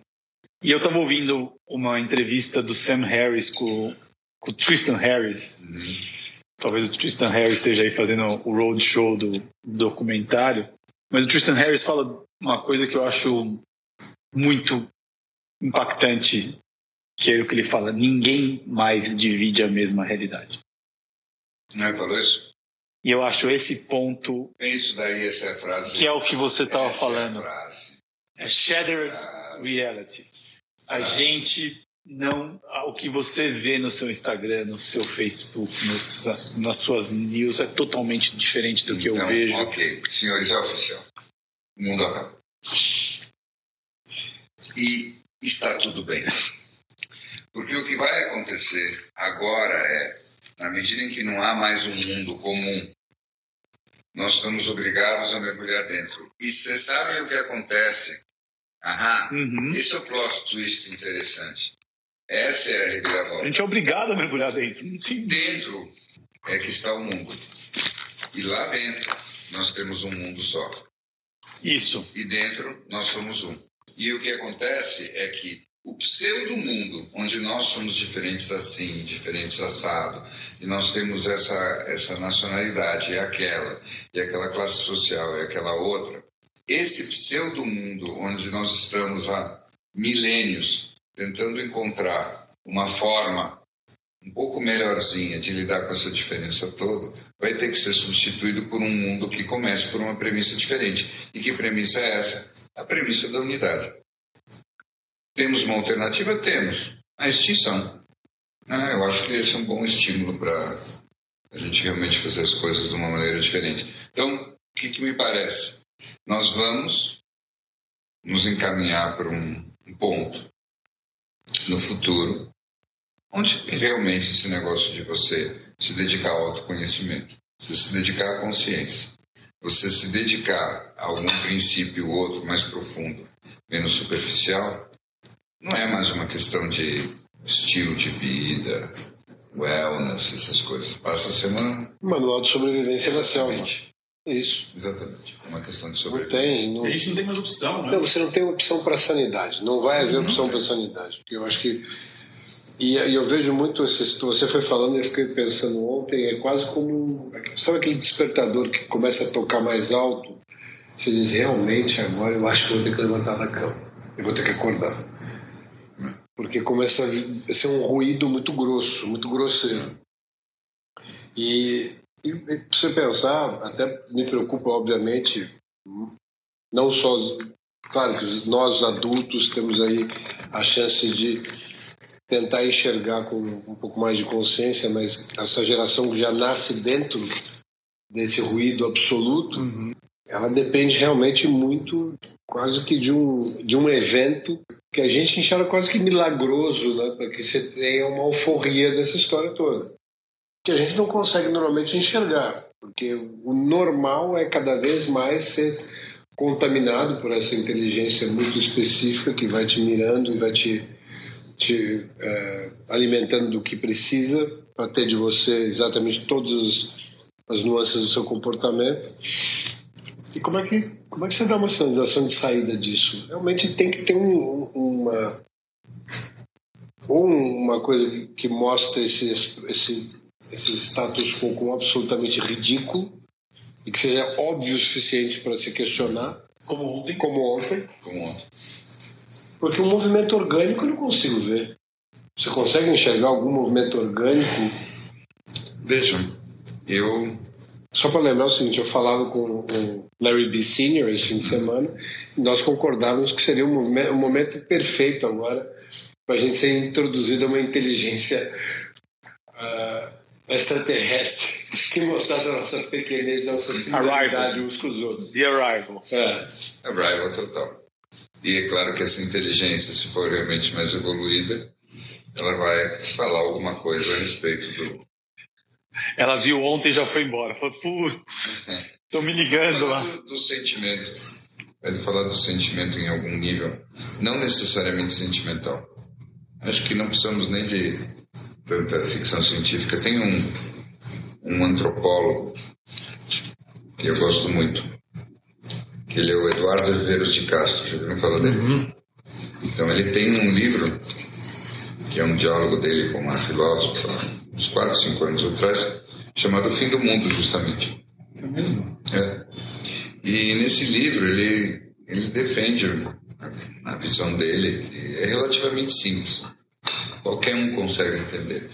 E eu estava ouvindo uma entrevista do Sam Harris com, com o Tristan Harris. Uhum. Talvez o Tristan Harris esteja aí fazendo o roadshow do documentário. Mas o Tristan Harris fala uma coisa que eu acho muito impactante, que é o que ele fala: ninguém mais divide a mesma realidade. Não é falou isso? E eu acho esse ponto. É isso daí, essa é a frase. Que é o que você estava falando. É, a frase. é Shattered Reality. A gente não. O que você vê no seu Instagram, no seu Facebook, nos, nas suas news é totalmente diferente do que então, eu vejo. Ok, senhores, é oficial. O mundo acaba. E está tudo bem. Porque o que vai acontecer agora é, na medida em que não há mais um mundo comum, nós estamos obrigados a mergulhar dentro. E vocês sabem o que acontece Aham. Uhum. Esse é o plot twist interessante. Essa é a reviravolta. A gente é obrigado a mergulhar dentro. Dentro é que está o mundo. E lá dentro nós temos um mundo só. Isso. E dentro nós somos um. E o que acontece é que o pseudo-mundo, onde nós somos diferentes assim, diferentes assado, e nós temos essa, essa nacionalidade e aquela, e aquela classe social e aquela outra, esse pseudo-mundo onde nós estamos há milênios tentando encontrar uma forma um pouco melhorzinha de lidar com essa diferença toda, vai ter que ser substituído por um mundo que comece por uma premissa diferente. E que premissa é essa? A premissa da unidade. Temos uma alternativa? Temos. A extinção. Ah, eu acho que esse é um bom estímulo para a gente realmente fazer as coisas de uma maneira diferente. Então, o que, que me parece? nós vamos nos encaminhar para um ponto no futuro onde realmente esse negócio de você se dedicar ao autoconhecimento, você se dedicar à consciência, você se dedicar a algum princípio ou outro mais profundo, menos superficial, não é mais uma questão de estilo de vida, wellness, essas coisas. Passa a semana. Manual de sobrevivência na selva. Isso. Exatamente. Uma questão de sobrevivência. Não tem, não... A gente não tem mais opção, né? Não, você não tem opção para sanidade. Não vai haver opção para sanidade. Eu acho que. E, eu vejo muito esse. Você foi falando eu fiquei pensando ontem, é quase como. Sabe aquele despertador que começa a tocar mais alto? Você diz, realmente agora eu acho que vou ter que levantar da cama. Eu vou ter que acordar. Porque começa a ser um ruído muito grosso, muito grosseiro. E e você pensar, até me preocupa, obviamente, não só. Claro que nós adultos temos aí a chance de tentar enxergar com um pouco mais de consciência, mas essa geração que já nasce dentro desse ruído absoluto, uhum. ela depende realmente muito, quase que de um, de um evento que a gente enxerga quase que milagroso, né, para que você tenha uma euforia dessa história toda que a gente não consegue normalmente enxergar, porque o normal é cada vez mais ser contaminado por essa inteligência muito específica que vai te mirando e vai te te é, alimentando do que precisa para ter de você exatamente todas as nuances do seu comportamento. E como é que como é que você dá uma sinalização de saída disso? Realmente tem que ter um, uma uma coisa que, que mostra esse, esse, esse status quo como absolutamente ridículo e que seja óbvio o suficiente para se questionar. Como ontem. Como ontem. Como ontem. Porque o um movimento orgânico eu não consigo ver. Você consegue enxergar algum movimento orgânico? Vejam, eu. Só para lembrar o seguinte, eu falava com o Larry B. Senior esse fim de semana e nós concordávamos que seria um momento, um momento perfeito agora para a gente ser introduzido a uma inteligência uh, extraterrestre que mostrasse a nossa pequenez, a nossa similaridade uns com os outros. The Arrival. É. Arrival total. E é claro que essa inteligência, se for realmente mais evoluída, ela vai falar alguma coisa a respeito do. Ela viu ontem e já foi embora. Falou, putz, estão me ligando lá. Do, do sentimento. Vai falar do sentimento em algum nível, não necessariamente sentimental. Acho que não precisamos nem de tanta ficção científica. Tem um, um antropólogo que eu gosto muito, ele é o Eduardo Viveiros de Castro. Já viram falar dele? Uhum. Então ele tem um livro, que é um diálogo dele com uma filósofa, uns 4, 5 anos atrás, chamado O Fim do Mundo, justamente. É mesmo? É. E nesse livro ele, ele defende a, a visão dele, que é relativamente simples. Qualquer um consegue entender.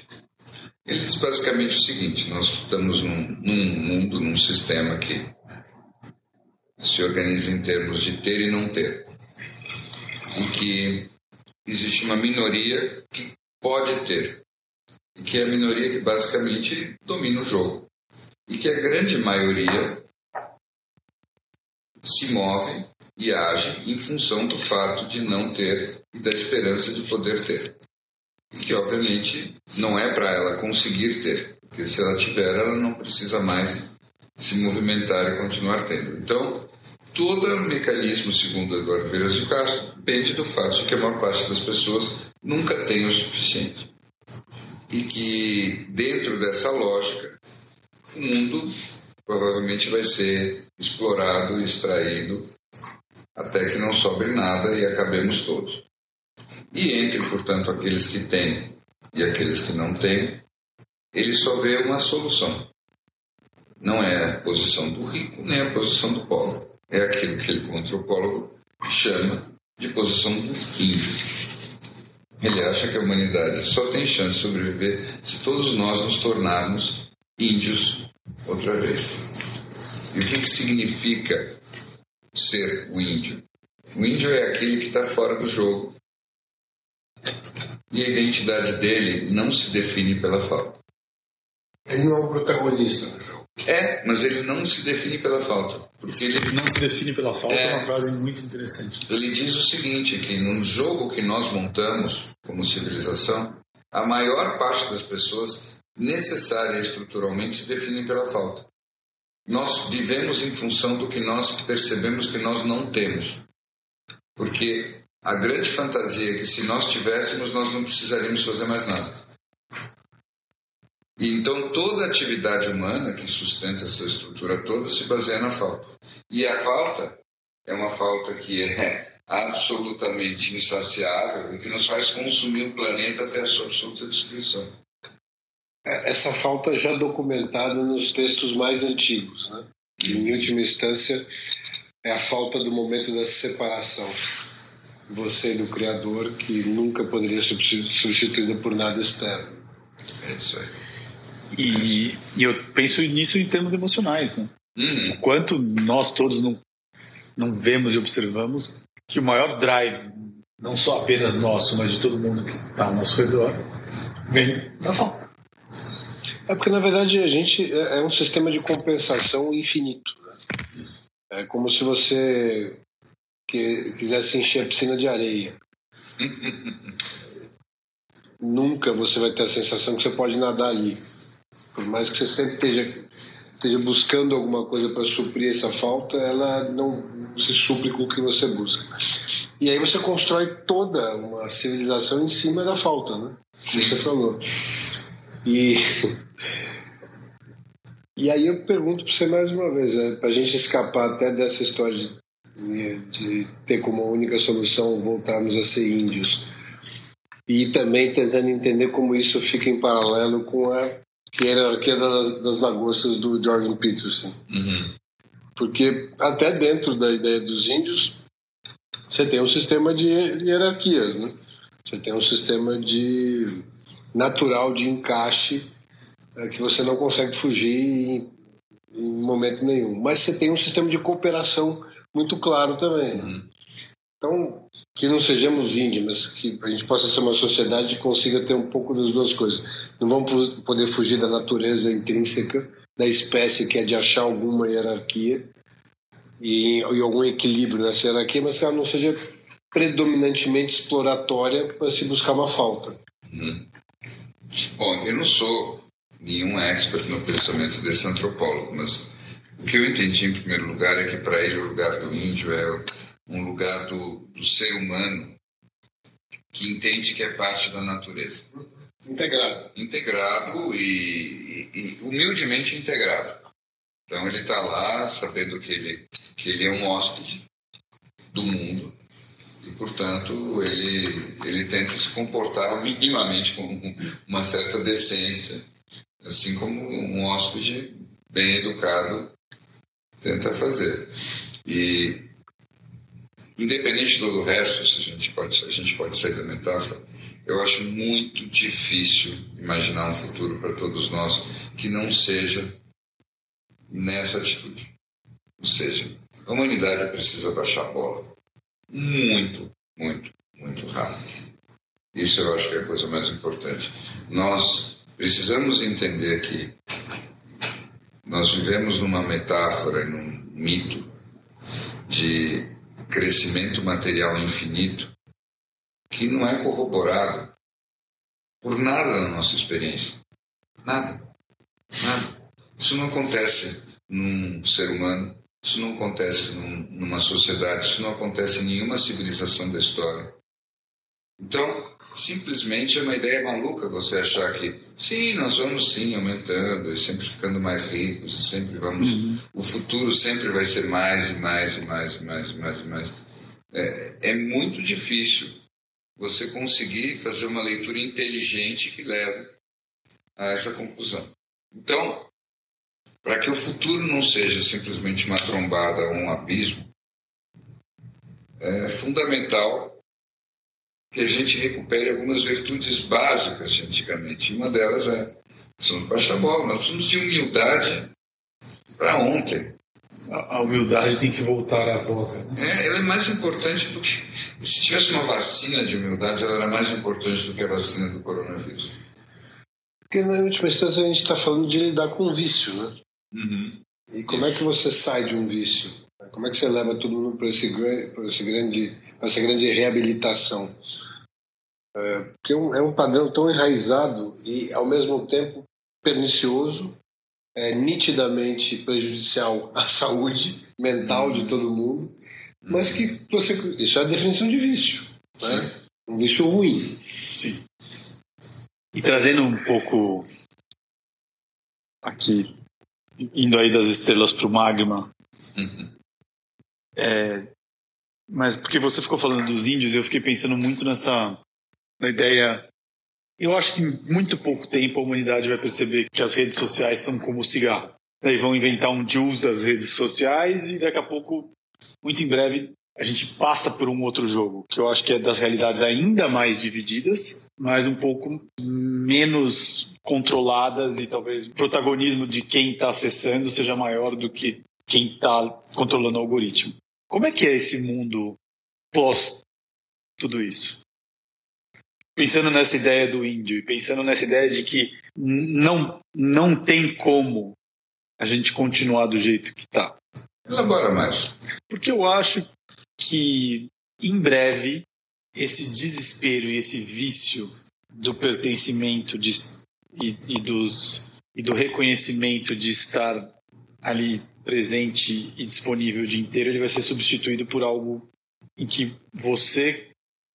Ele diz basicamente o seguinte: nós estamos num, num mundo, num sistema que se organiza em termos de ter e não ter. Em que existe uma minoria que pode ter, e que é a minoria que basicamente domina o jogo. E que a grande maioria se move e age em função do fato de não ter e da esperança de poder ter. E que, obviamente, não é para ela conseguir ter, porque se ela tiver, ela não precisa mais se movimentar e continuar tendo. Então, todo mecanismo, segundo Eduardo Veiras de Castro, depende do fato de que a maior parte das pessoas nunca tem o suficiente. E que, dentro dessa lógica, o mundo provavelmente vai ser explorado extraído até que não sobre nada e acabemos todos. E entre, portanto, aqueles que têm e aqueles que não têm, ele só vê uma solução. Não é a posição do rico nem a posição do pobre. É aquilo que ele, como antropólogo, chama de posição do índio. Ele acha que a humanidade só tem chance de sobreviver se todos nós nos tornarmos índios outra vez. E o que, que significa ser o índio? O índio é aquele que está fora do jogo. E a identidade dele não se define pela falta. Ele não é o protagonista do jogo. É, mas ele não se define pela falta. Porque ele Não se define pela falta é, É. uma frase muito interessante. Ele diz o seguinte, que no jogo que nós montamos como civilização, a maior parte das pessoas necessária estruturalmente se definem pela falta. Nós vivemos em função do que nós percebemos que nós não temos. Porque a grande fantasia é que se nós tivéssemos, nós não precisaríamos fazer mais nada. Então toda a atividade humana que sustenta essa estrutura toda se baseia na falta. E a falta é uma falta que é absolutamente insaciável e que nos faz consumir o planeta até a sua absoluta destruição. É, Essa falta já documentada nos textos mais antigos, né? que em última instância é a falta do momento da separação. Você do Criador, que nunca poderia ser substituída por nada externo. É isso aí. E, e eu penso nisso em termos emocionais, né? Hum, quanto nós todos não, não vemos e observamos que o maior drive, não só apenas nosso, mas de todo mundo que está ao nosso redor, vem da falta. É porque, na verdade, a gente é é um sistema de compensação infinito. né? É como se você que- quisesse encher a piscina de areia. Nunca você vai ter a sensação que você pode nadar ali. Por mais que você sempre esteja esteja buscando alguma coisa para suprir essa falta, ela não se supre com o que você busca. E aí você constrói toda uma civilização em cima da falta, né? Como você falou. E, e aí eu pergunto para você mais uma vez, é, para a gente escapar até dessa história de, de ter como única solução voltarmos a ser índios e também tentando entender como isso fica em paralelo com a hierarquia das, das lagostas do Jordan Peterson. Uhum. Porque até dentro da ideia dos índios, você tem um sistema de hierarquias, né? Você tem um sistema de natural de encaixe é, que você não consegue fugir em, em, momento nenhum. Mas você tem um sistema de cooperação muito claro também. Né? Uhum. Então, que não sejamos índios, mas que a gente possa ser uma sociedade que consiga ter um pouco das duas coisas. Não vamos poder fugir da natureza intrínseca da espécie, que é de achar alguma hierarquia e, e algum equilíbrio nessa hierarquia, mas que ela não seja predominantemente exploratória para se buscar uma falta. Uhum. Bom, eu não sou nenhum expert no pensamento desse antropólogo, mas o que eu entendi em primeiro lugar é que para ele o lugar do índio é um lugar do, do ser humano que entende que é parte da natureza. Integrado. Integrado e, e, e humildemente integrado. Então ele está lá sabendo que ele, que ele é um hóspede do mundo e, portanto, ele, ele tenta se comportar minimamente com uma certa decência, assim como um hóspede bem educado tenta fazer. E independente de todo o resto, se a gente pode, a gente pode sair da metáfora, eu acho muito difícil imaginar um futuro para todos nós que não seja nessa atitude. Ou seja, a humanidade precisa baixar a bola. Muito, muito, muito rápido. Isso eu acho que é a coisa mais importante. Nós precisamos entender que nós vivemos numa metáfora, num mito de crescimento material infinito que não é corroborado por nada na nossa experiência. Nada. Nada. Isso não acontece num ser humano, isso não acontece num, numa sociedade, isso não acontece em nenhuma civilização da história. Então, simplesmente é uma ideia maluca você achar que sim, nós vamos sim aumentando e sempre ficando mais ricos e sempre vamos. Uhum. O futuro sempre vai ser mais e mais e mais e mais e mais e mais. É, é muito difícil você conseguir fazer uma leitura inteligente que leve a essa conclusão. Então, para que o futuro não seja simplesmente uma trombada ou um abismo, é fundamental que a gente recupere algumas virtudes básicas de antigamente. Uma delas é precisamos baixar a bola, nós precisamos de humildade para ontem. A humildade tem que voltar à voga. Né? É, ela é mais importante do que. Se tivesse uma vacina de humildade, ela era mais importante do que a vacina do coronavírus. Porque na última instância a gente está falando de lidar com um vício, né? Uhum. E como é que você sai de um vício? Como é que você leva todo mundo para esse, esse grande, essa grande reabilitação? É, porque é, é um padrão tão enraizado e, ao mesmo tempo, pernicioso, é, nitidamente prejudicial à saúde mental de todo mundo, mas que você. Isso é a definição de vício. Né? Um vício ruim. Sim. E trazendo um pouco aqui, indo aí das estrelas para o magma. Uhum. É, mas porque você ficou falando dos índios, eu fiquei pensando muito nessa na ideia. Eu acho que em muito pouco tempo a humanidade vai perceber que as redes sociais são como o cigarro. Daí vão inventar um juice das redes sociais e daqui a pouco, muito em breve, a gente passa por um outro jogo, que eu acho que é das realidades ainda mais divididas, mas um pouco menos controladas e talvez o protagonismo de quem está acessando seja maior do que quem está controlando o algoritmo. Como é que é esse mundo pós tudo isso? pensando nessa ideia do índio e pensando nessa ideia de que não, não tem como a gente continuar do jeito que está. Elabora mais. Porque eu acho que em breve esse desespero e esse vício do pertencimento de, e, e, dos, e do reconhecimento de estar ali presente e disponível o dia inteiro, ele vai ser substituído por algo em que você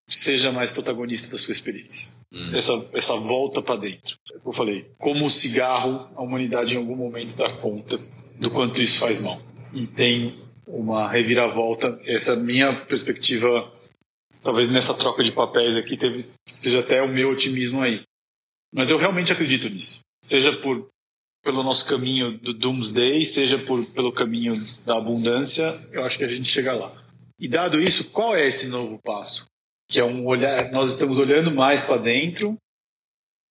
seja mais protagonista da sua experiência. Hum. Essa, essa volta para dentro. Eu falei, como o cigarro, a humanidade em algum momento dá conta do quanto isso faz mal. E tem uma reviravolta. Essa minha perspectiva, talvez nessa troca de papéis aqui, teve, seja até o meu otimismo aí. Mas eu realmente acredito nisso. Seja por pelo nosso caminho do Doomsday, seja por, pelo caminho da abundância, eu acho que a gente chega lá. E dado isso, qual é esse novo passo? Que é um olhar, nós estamos olhando mais para dentro,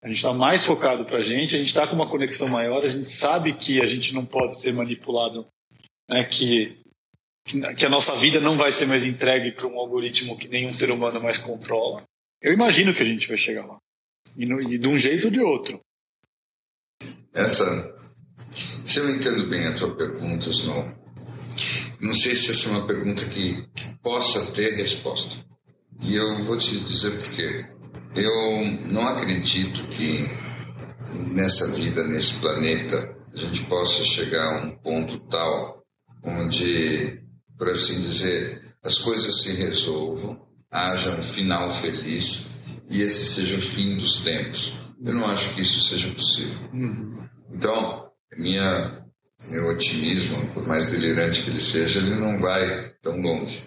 a gente está mais focado para a gente, a gente está com uma conexão maior, a gente sabe que a gente não pode ser manipulado, né, que, que a nossa vida não vai ser mais entregue para um algoritmo que nenhum ser humano mais controla. Eu imagino que a gente vai chegar lá. E, no, e de um jeito ou de outro. Essa, se eu entendo bem a tua pergunta, Snow, não sei se essa é uma pergunta que, que possa ter resposta. E eu vou te dizer por quê. Eu não acredito que nessa vida, nesse planeta, a gente possa chegar a um ponto tal onde, por assim dizer, as coisas se resolvam, haja um final feliz e esse seja o fim dos tempos. Eu não acho que isso seja possível. Uhum. Então, minha, meu otimismo, por mais delirante que ele seja, ele não vai tão longe.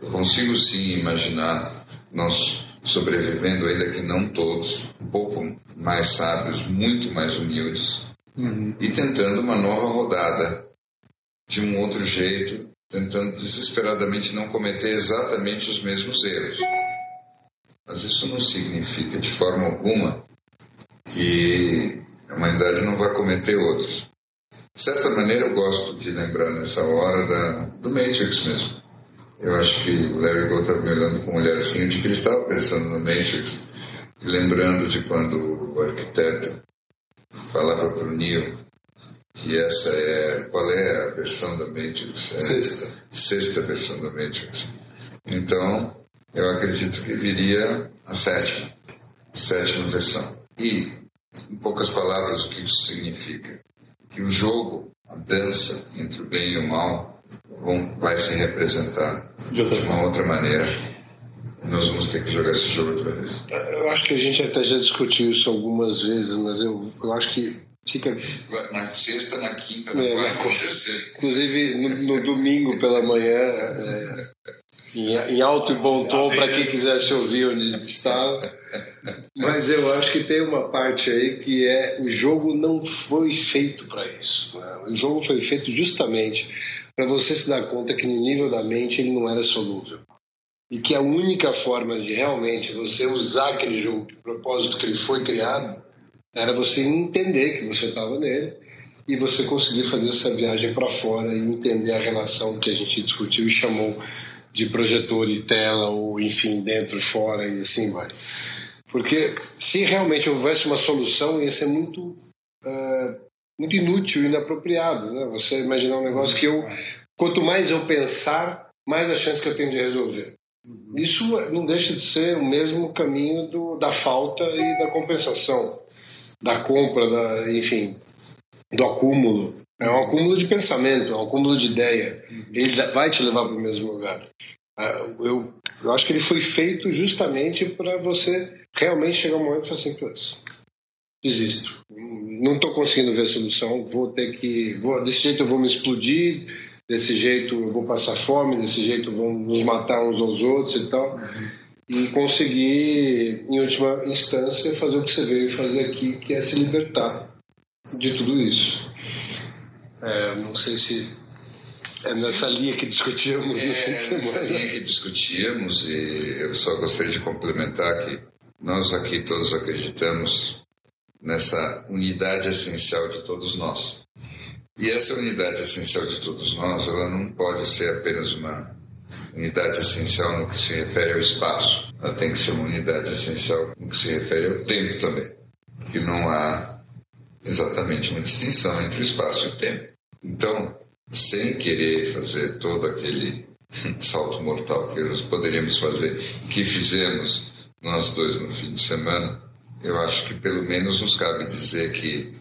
Eu consigo sim imaginar nós sobrevivendo, ainda que não todos, um pouco mais sábios, muito mais humildes, uhum. e tentando uma nova rodada de um outro jeito, tentando desesperadamente não cometer exatamente os mesmos erros. Mas isso não significa de forma alguma que a humanidade não vai cometer outros. De certa maneira, eu gosto de lembrar nessa hora da, do Matrix mesmo. Eu acho que o Larry Gold estava me olhando com um olhar assim, de que ele estava pensando no Matrix, e lembrando de quando o arquiteto falava para o Neo que essa é. Qual é a versão da Matrix? É sexta. Sexta versão da Matrix. Então, eu acredito que viria a sétima. A sétima versão. E em poucas palavras, o que isso significa? Que o jogo, a dança entre o bem e o mal, vão, vai se representar de, de uma outra maneira. Nós vamos ter que jogar esse jogo outra vez. Eu acho que a gente até já discutiu isso algumas vezes, mas eu, eu acho que fica. Na sexta, na quinta, não é, vai acontecer. Inclusive, no, no domingo pela manhã, é, em, alto e bom tom, para quem quisesse ouvir onde estava. Mas eu acho que tem uma parte aí que é o jogo não foi feito para isso. Né? O jogo foi feito justamente para você se dar conta que no nível da mente ele não era solúvel. E que a única forma de realmente você usar aquele jogo, o propósito que ele foi criado, era você entender que você estava nele e você conseguir fazer essa viagem para fora e entender a relação que a gente discutiu e chamou de projetor e tela, ou enfim, dentro e fora, e assim vai. Porque se realmente houvesse uma solução, ia ser muito, uh, muito inútil e inapropriado. Né? Você imaginar um negócio que eu, quanto mais eu pensar, mais a chance que eu tenho de resolver. Isso não deixa de ser o mesmo caminho do, da falta e da compensação, da compra, da, enfim, do acúmulo. É um acúmulo de pensamento, é um acúmulo de ideia. Ele vai te levar para o mesmo lugar. Ah, eu, eu acho que ele foi feito justamente para você realmente chegar um momento e falar assim, Putz, desisto. Não estou conseguindo ver a solução, vou ter que. Vou, desse jeito eu vou me explodir, desse jeito eu vou passar fome, desse jeito vão nos matar uns aos outros e tal. Uhum. E conseguir, em última instância, fazer o que você veio fazer aqui, que é se libertar de tudo isso. É, não sei se é nessa linha que discutíamos é, no fim de semana. Nessa linha que discutíamos, e eu só gostaria de complementar que nós aqui todos acreditamos nessa unidade essencial de todos nós. E essa unidade essencial de todos nós, ela não pode ser apenas uma unidade essencial no que se refere ao espaço. Ela tem que ser uma unidade essencial no que se refere ao tempo também. Que não há exatamente uma distinção entre o espaço e o tempo. Então, sem querer fazer todo aquele salto mortal que nós poderíamos fazer, que fizemos nós dois no fim de semana, eu acho que pelo menos nos cabe dizer que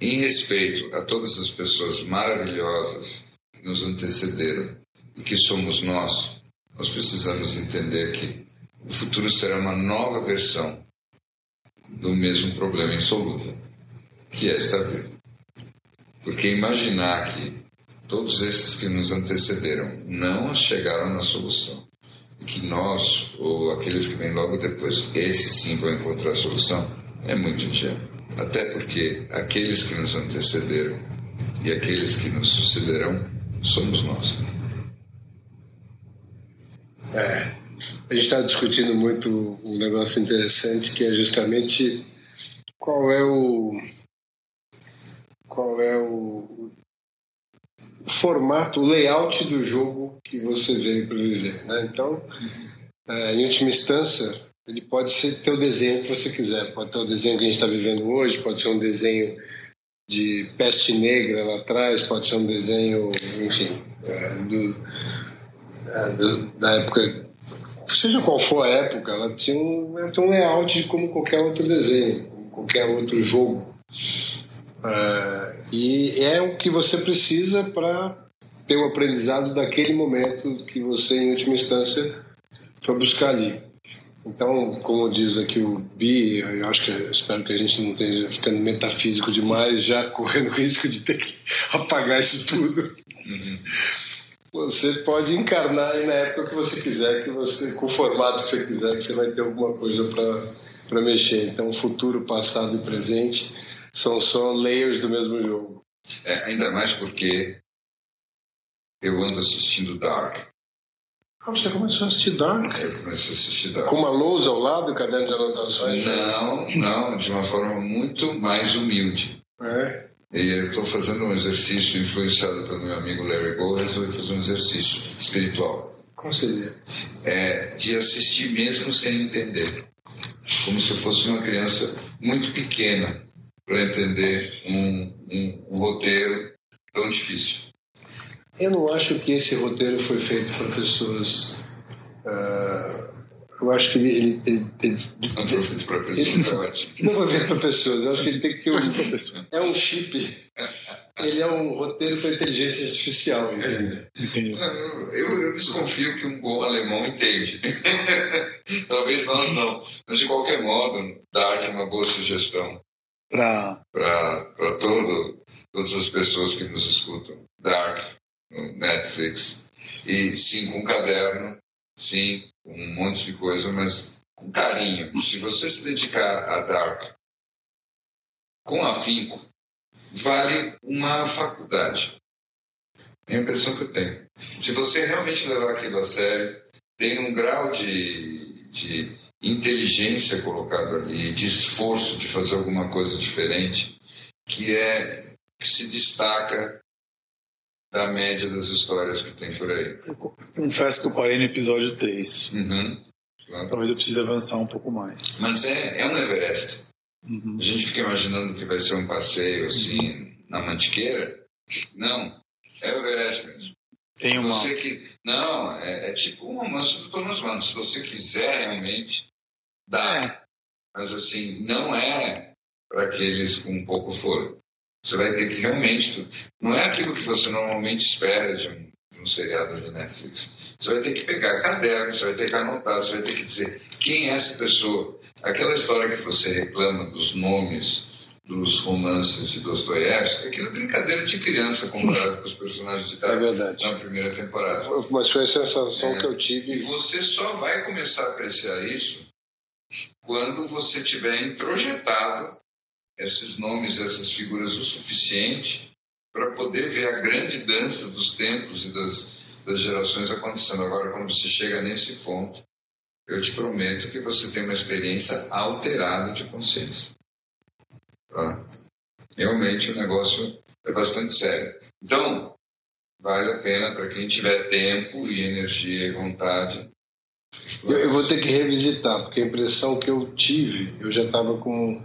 em respeito a todas as pessoas maravilhosas que nos antecederam e que somos nós, nós precisamos entender que o futuro será uma nova versão do mesmo problema insolúvel, que é esta vida. Porque imaginar que todos esses que nos antecederam não chegaram na solução e que nós, ou aqueles que vêm logo depois, esses sim vão encontrar a solução, é muito ingênuo. Até porque aqueles que nos antecederam e aqueles que nos sucederão somos nós. É, a gente está discutindo muito um negócio interessante que é justamente qual é o qual é o, o formato, o layout do jogo que você veio para viver, né? Então, é, em última instância, ele pode ser o desenho que você quiser, pode ter o desenho que a gente está vivendo hoje, pode ser um desenho de peste negra lá atrás, pode ser um desenho, enfim, é, do, é, do, da época seja qual for a época, ela tinha um, ela tinha um layout como qualquer outro desenho, como qualquer outro jogo. Uh, e é o que você precisa para ter o aprendizado daquele momento que você, em última instância, foi buscar ali. Então, como diz aqui o Bi, eu acho que espero que a gente não esteja ficando metafísico demais, já correndo risco de ter que apagar isso tudo. Uhum. Você pode encarnar aí na época que você quiser, que você, com o formato que você quiser, que você vai ter alguma coisa para mexer. Então, futuro, passado e presente são só layers do mesmo jogo. É, ainda mais porque eu ando assistindo Dark. Ah, você começou a assistir Dark? É, eu comecei a assistir Dark. Com uma lousa ao lado, caderno de anotações? Não, não, de uma forma muito mais humilde. É. E eu estou fazendo um exercício influenciado pelo meu amigo Larry Gold, resolvi fazer um exercício espiritual. Qual seria? É, de assistir mesmo sem entender. Como se eu fosse uma criança muito pequena para entender um, um, um roteiro tão difícil. Eu não acho que esse roteiro foi feito para pessoas uh, eu acho que ele. ele, ele, ele não foi feito para pessoas, é ótimo. Não foi feito para pessoas, eu acho que ele tem que ter um. é um chip. Ele é um roteiro para inteligência artificial, entende? Entendi. Eu, eu, desconfio que um bom alemão entende. Talvez nós não. Mas de qualquer modo, Dark é uma boa sugestão. Para todas as pessoas que nos escutam. Dark, no Netflix. E sim, com caderno, sim, um monte de coisa, mas com carinho. Se você se dedicar a Dark com afinco, vale uma faculdade. É a impressão que eu tenho. Se você realmente levar aquilo a sério, tem um grau de, de inteligência colocado ali, de esforço de fazer alguma coisa diferente, que é que se destaca da média das histórias que tem por aí. Eu confesso que eu parei no episódio 3. Uhum. Talvez eu precise avançar um pouco mais. Mas é, é um Everest. Uhum. A gente fica imaginando que vai ser um passeio assim na mantiqueira. Não, é o Everest mesmo. Tem uma... Você que não é, é tipo um romance do Thomas Mann. Se você quiser realmente, dá. É. Mas assim não é para aqueles com pouco foro. Você vai ter que realmente. Não é aquilo que você normalmente espera de um, de um seriado de Netflix. Você vai ter que pegar caderno, você vai ter que anotar, você vai ter que dizer quem é essa pessoa. Aquela história que você reclama dos nomes dos romances de Dostoiévski, aquilo é brincadeira de criança comparado com os personagens de Dark é na primeira temporada. Mas foi a sensação é. que eu tive. E você só vai começar a apreciar isso quando você tiver introjetado esses nomes, essas figuras o suficiente para poder ver a grande dança dos tempos e das, das gerações acontecendo. Agora, quando você chega nesse ponto, eu te prometo que você tem uma experiência alterada de consciência. Tá? Realmente o negócio é bastante sério. Então, vale a pena para quem tiver tempo e energia e vontade. Eu, eu, vou ter que revisitar, porque a impressão que eu tive, eu já estava com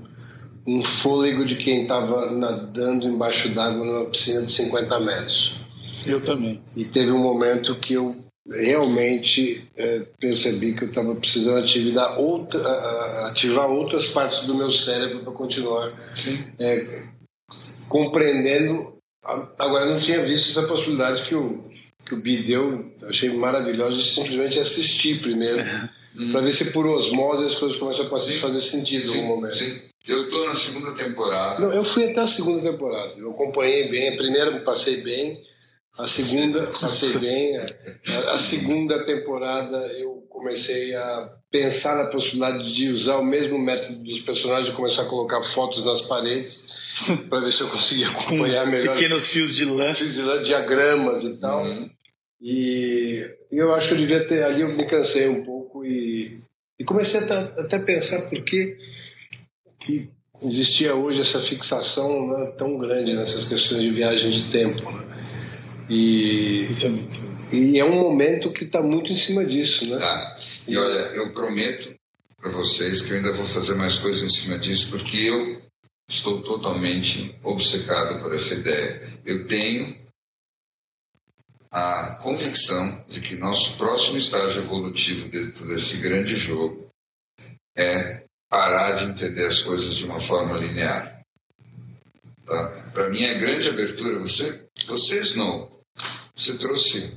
um fôlego de quem estava nadando embaixo d'água numa piscina de 50 metros. Eu também. E teve um momento que eu realmente é, percebi que eu estava precisando ativar, outra, ativar outras partes do meu cérebro para continuar é, compreendendo. Agora, eu não tinha visto essa possibilidade que o, que o Bi deu, eu achei maravilhoso, de simplesmente assistir primeiro, é. para ver se por osmose as coisas começam a fazer sentido no momento. Sim. Eu estou na segunda temporada. Não, eu fui até a segunda temporada. Eu acompanhei bem. A primeira passei bem. A segunda passei bem. A, a segunda temporada eu comecei a pensar na possibilidade de usar o mesmo método dos personagens, de começar a colocar fotos nas paredes para ver se eu conseguia acompanhar melhor. Pequenos fios de lã. Fios de lã, diagramas e tal. Uhum. E eu acho que eu devia ter. Ali eu me cansei um pouco e, e comecei até, até a pensar por que, que existia hoje essa fixação né, tão grande nessas questões de viagem de tempo. Né? E, Isso é muito e é um momento que está muito em cima disso, né? Tá. E olha, eu prometo para vocês que eu ainda vou fazer mais coisas em cima disso, porque eu estou totalmente obcecado por essa ideia. Eu tenho a convicção de que nosso próximo estágio evolutivo dentro desse grande jogo é parar de entender as coisas de uma forma linear. Tá? Para mim, a grande abertura, você, você Snow, você trouxe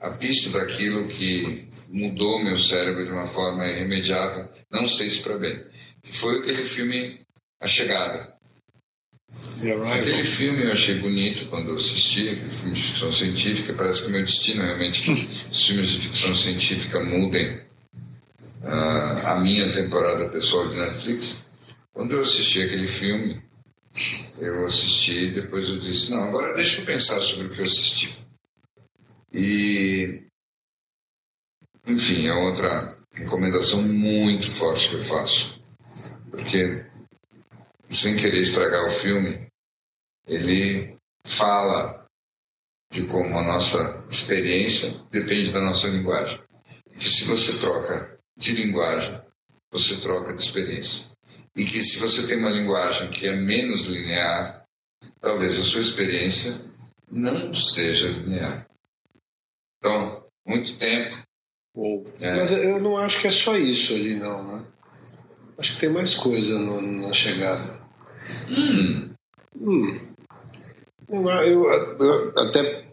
a pista daquilo que mudou meu cérebro de uma forma irremediável, não sei se para bem. Que foi aquele filme A Chegada. Aquele filme eu achei bonito quando eu assisti, aquele filme de ficção científica. Parece que meu destino é realmente que os filmes de ficção científica mudem uh, a minha temporada pessoal de Netflix. Quando eu assisti aquele filme, eu assisti e depois eu disse: não, agora deixa eu pensar sobre o que eu assisti. E, enfim, é outra recomendação muito forte que eu faço. Porque, sem querer estragar o filme, ele fala de como a nossa experiência depende da nossa linguagem. E que se você troca de linguagem, você troca de experiência. E que se você tem uma linguagem que é menos linear, talvez a sua experiência não seja linear. Então, muito tempo. É. Mas eu não acho que é só isso ali, não, né? Acho que tem mais coisa no, na chegada. Hum. Hum. Eu, eu, eu, até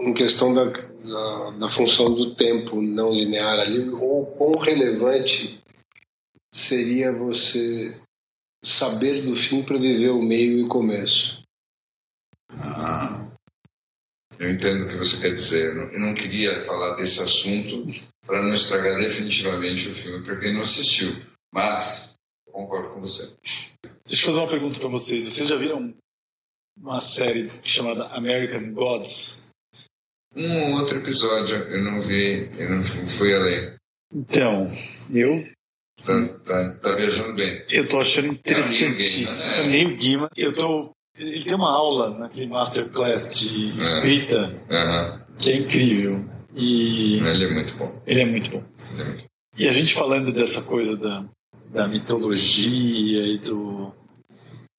em questão da, da, da, função do tempo não linear ali, o quão relevante seria você saber do fim para viver o meio e o começo. Ah. Eu entendo o que você quer dizer. Eu não, queria falar desse assunto para não estragar definitivamente o filme para quem não assistiu. Mas concordo com você. Deixa eu fazer uma pergunta para vocês. Vocês já viram uma série chamada American Gods? Um outro episódio eu não vi, eu não fui além. Então, eu Tá, tá, tá, viajando bem. Eu tô achando interessantíssimo. É meio Guima. Eu tô ele tem uma aula naquele masterclass de é. escrita uhum. que é incrível. E ele é muito bom. Ele é muito bom. É muito... E a gente falando dessa coisa da, da mitologia e do.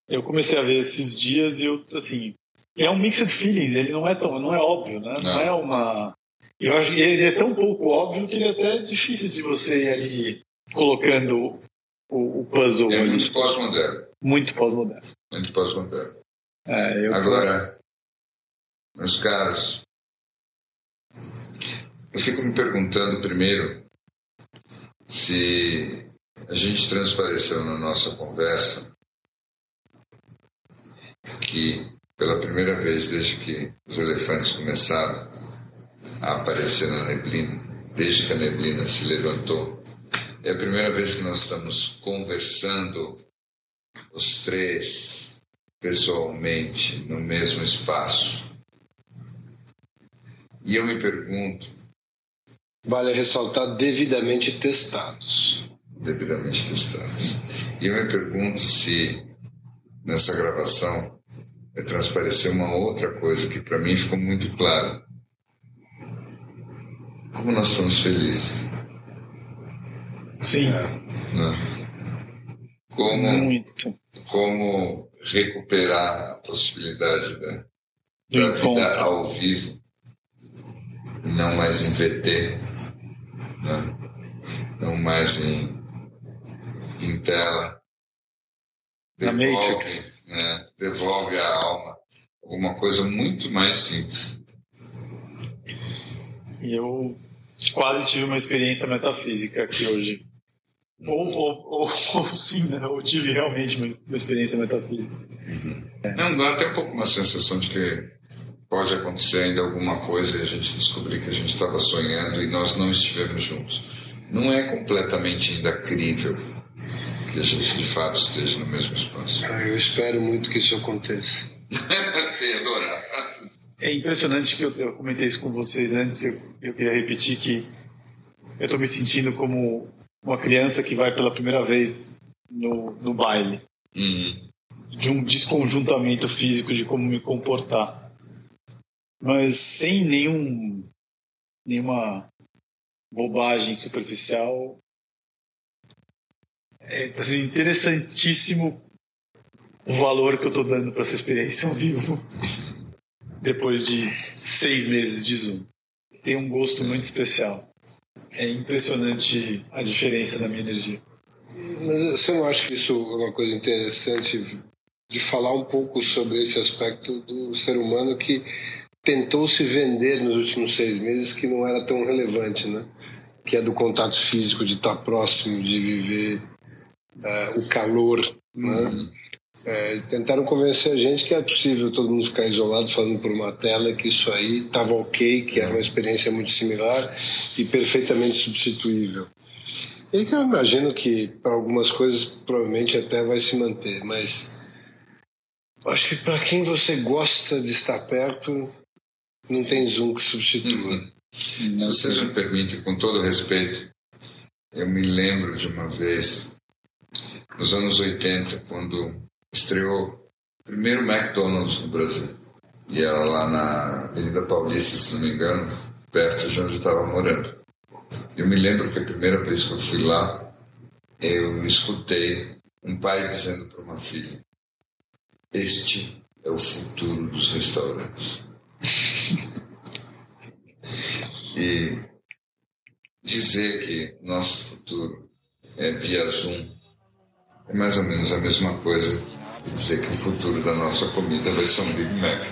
Eu comecei a ver esses dias e eu, assim. É um mix de feelings, ele não é tão. Não é óbvio, né? Não, não é uma. Eu acho que ele é tão pouco óbvio que ele é até difícil de você ir ali colocando o, o puzzle. É muito pós-moderno. Muito pós-moderno. Muito pós-moderno. É, Agora, tô... meus caros, eu fico me perguntando primeiro se a gente transpareceu na nossa conversa que pela primeira vez desde que os elefantes começaram a aparecer na neblina, desde que a neblina se levantou, é a primeira vez que nós estamos conversando os três pessoalmente no mesmo espaço. E eu me pergunto. Vale ressaltar devidamente testados. Devidamente testados. E eu me pergunto se nessa gravação vai transparecer uma outra coisa que para mim ficou muito claro. Como nós estamos felizes. Sim. Né? Como, muito. Como recuperar a possibilidade da, da vida ao vivo, não mais em VT, né? não mais em, em tela. Na Matrix. né? devolve a alma. Alguma coisa muito mais simples. Eu quase tive uma experiência metafísica aqui hoje. Ou, ou, ou, ou sim, né? Ou tive realmente uma, experiência metafísica. Uhum. É. Não, dá até um pouco uma sensação de que pode acontecer ainda alguma coisa e a gente descobrir que a gente estava sonhando e nós não estivemos juntos. Não é completamente ainda crível que a gente de fato esteja no mesmo espaço. Ah, eu espero muito que isso aconteça. Sim, adorar. É impressionante que eu, eu, comentei isso com vocês antes, eu, eu queria repetir que eu estou me sentindo como uma criança que vai pela primeira vez no, no baile. Uhum. De um desconjuntamento físico de como me comportar. Mas sem nenhum nenhuma bobagem superficial. É assim, interessantíssimo o valor que eu estou dando para essa experiência ao vivo depois de seis meses de Zoom. Tem um gosto muito especial. É impressionante a diferença da minha energia. Mas você não acha que isso é uma coisa interessante de falar um pouco sobre esse aspecto do ser humano que tentou se vender nos últimos seis meses que não era tão relevante, né? Que é do contato físico, de estar próximo, de viver uh, o calor, né? É, tentaram convencer a gente que é possível todo mundo ficar isolado falando por uma tela, que isso aí estava ok, que era uma experiência muito similar e perfeitamente substituível. E que eu imagino que para algumas coisas provavelmente até vai se manter, mas acho que para quem você gosta de estar perto, não tem Zoom que substitua. Uhum. Se vocês me permitem, com todo respeito, eu me lembro de uma vez, nos anos 80, quando estreou o primeiro McDonald's no Brasil. E era lá na Avenida Paulista, se não me engano, perto de onde eu estava morando. Eu me lembro que a primeira vez que eu fui lá, eu escutei um pai dizendo para uma filha: Este é o futuro dos restaurantes. e dizer que nosso futuro é via Zoom é mais ou menos a mesma coisa dizer que o futuro da nossa comida vai ser um Big Mac.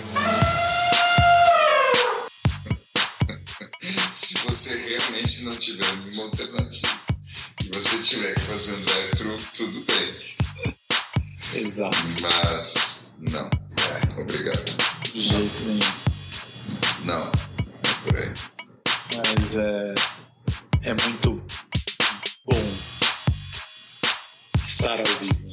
Se você realmente não tiver nenhuma alternativa e você tiver que fazer um drive-thru, tudo bem. Exato. Mas não. É, obrigado. De jeito nenhum. Não, é por aí. Mas é, é muito bom estar ao vivo.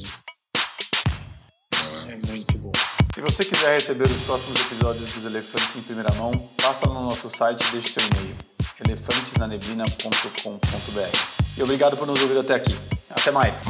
Muito bom. Se você quiser receber os próximos episódios dos Elefantes em primeira mão, passa no nosso site e deixe seu e-mail elefantesnaneblina.com.br. E obrigado por nos ouvir até aqui. Até mais!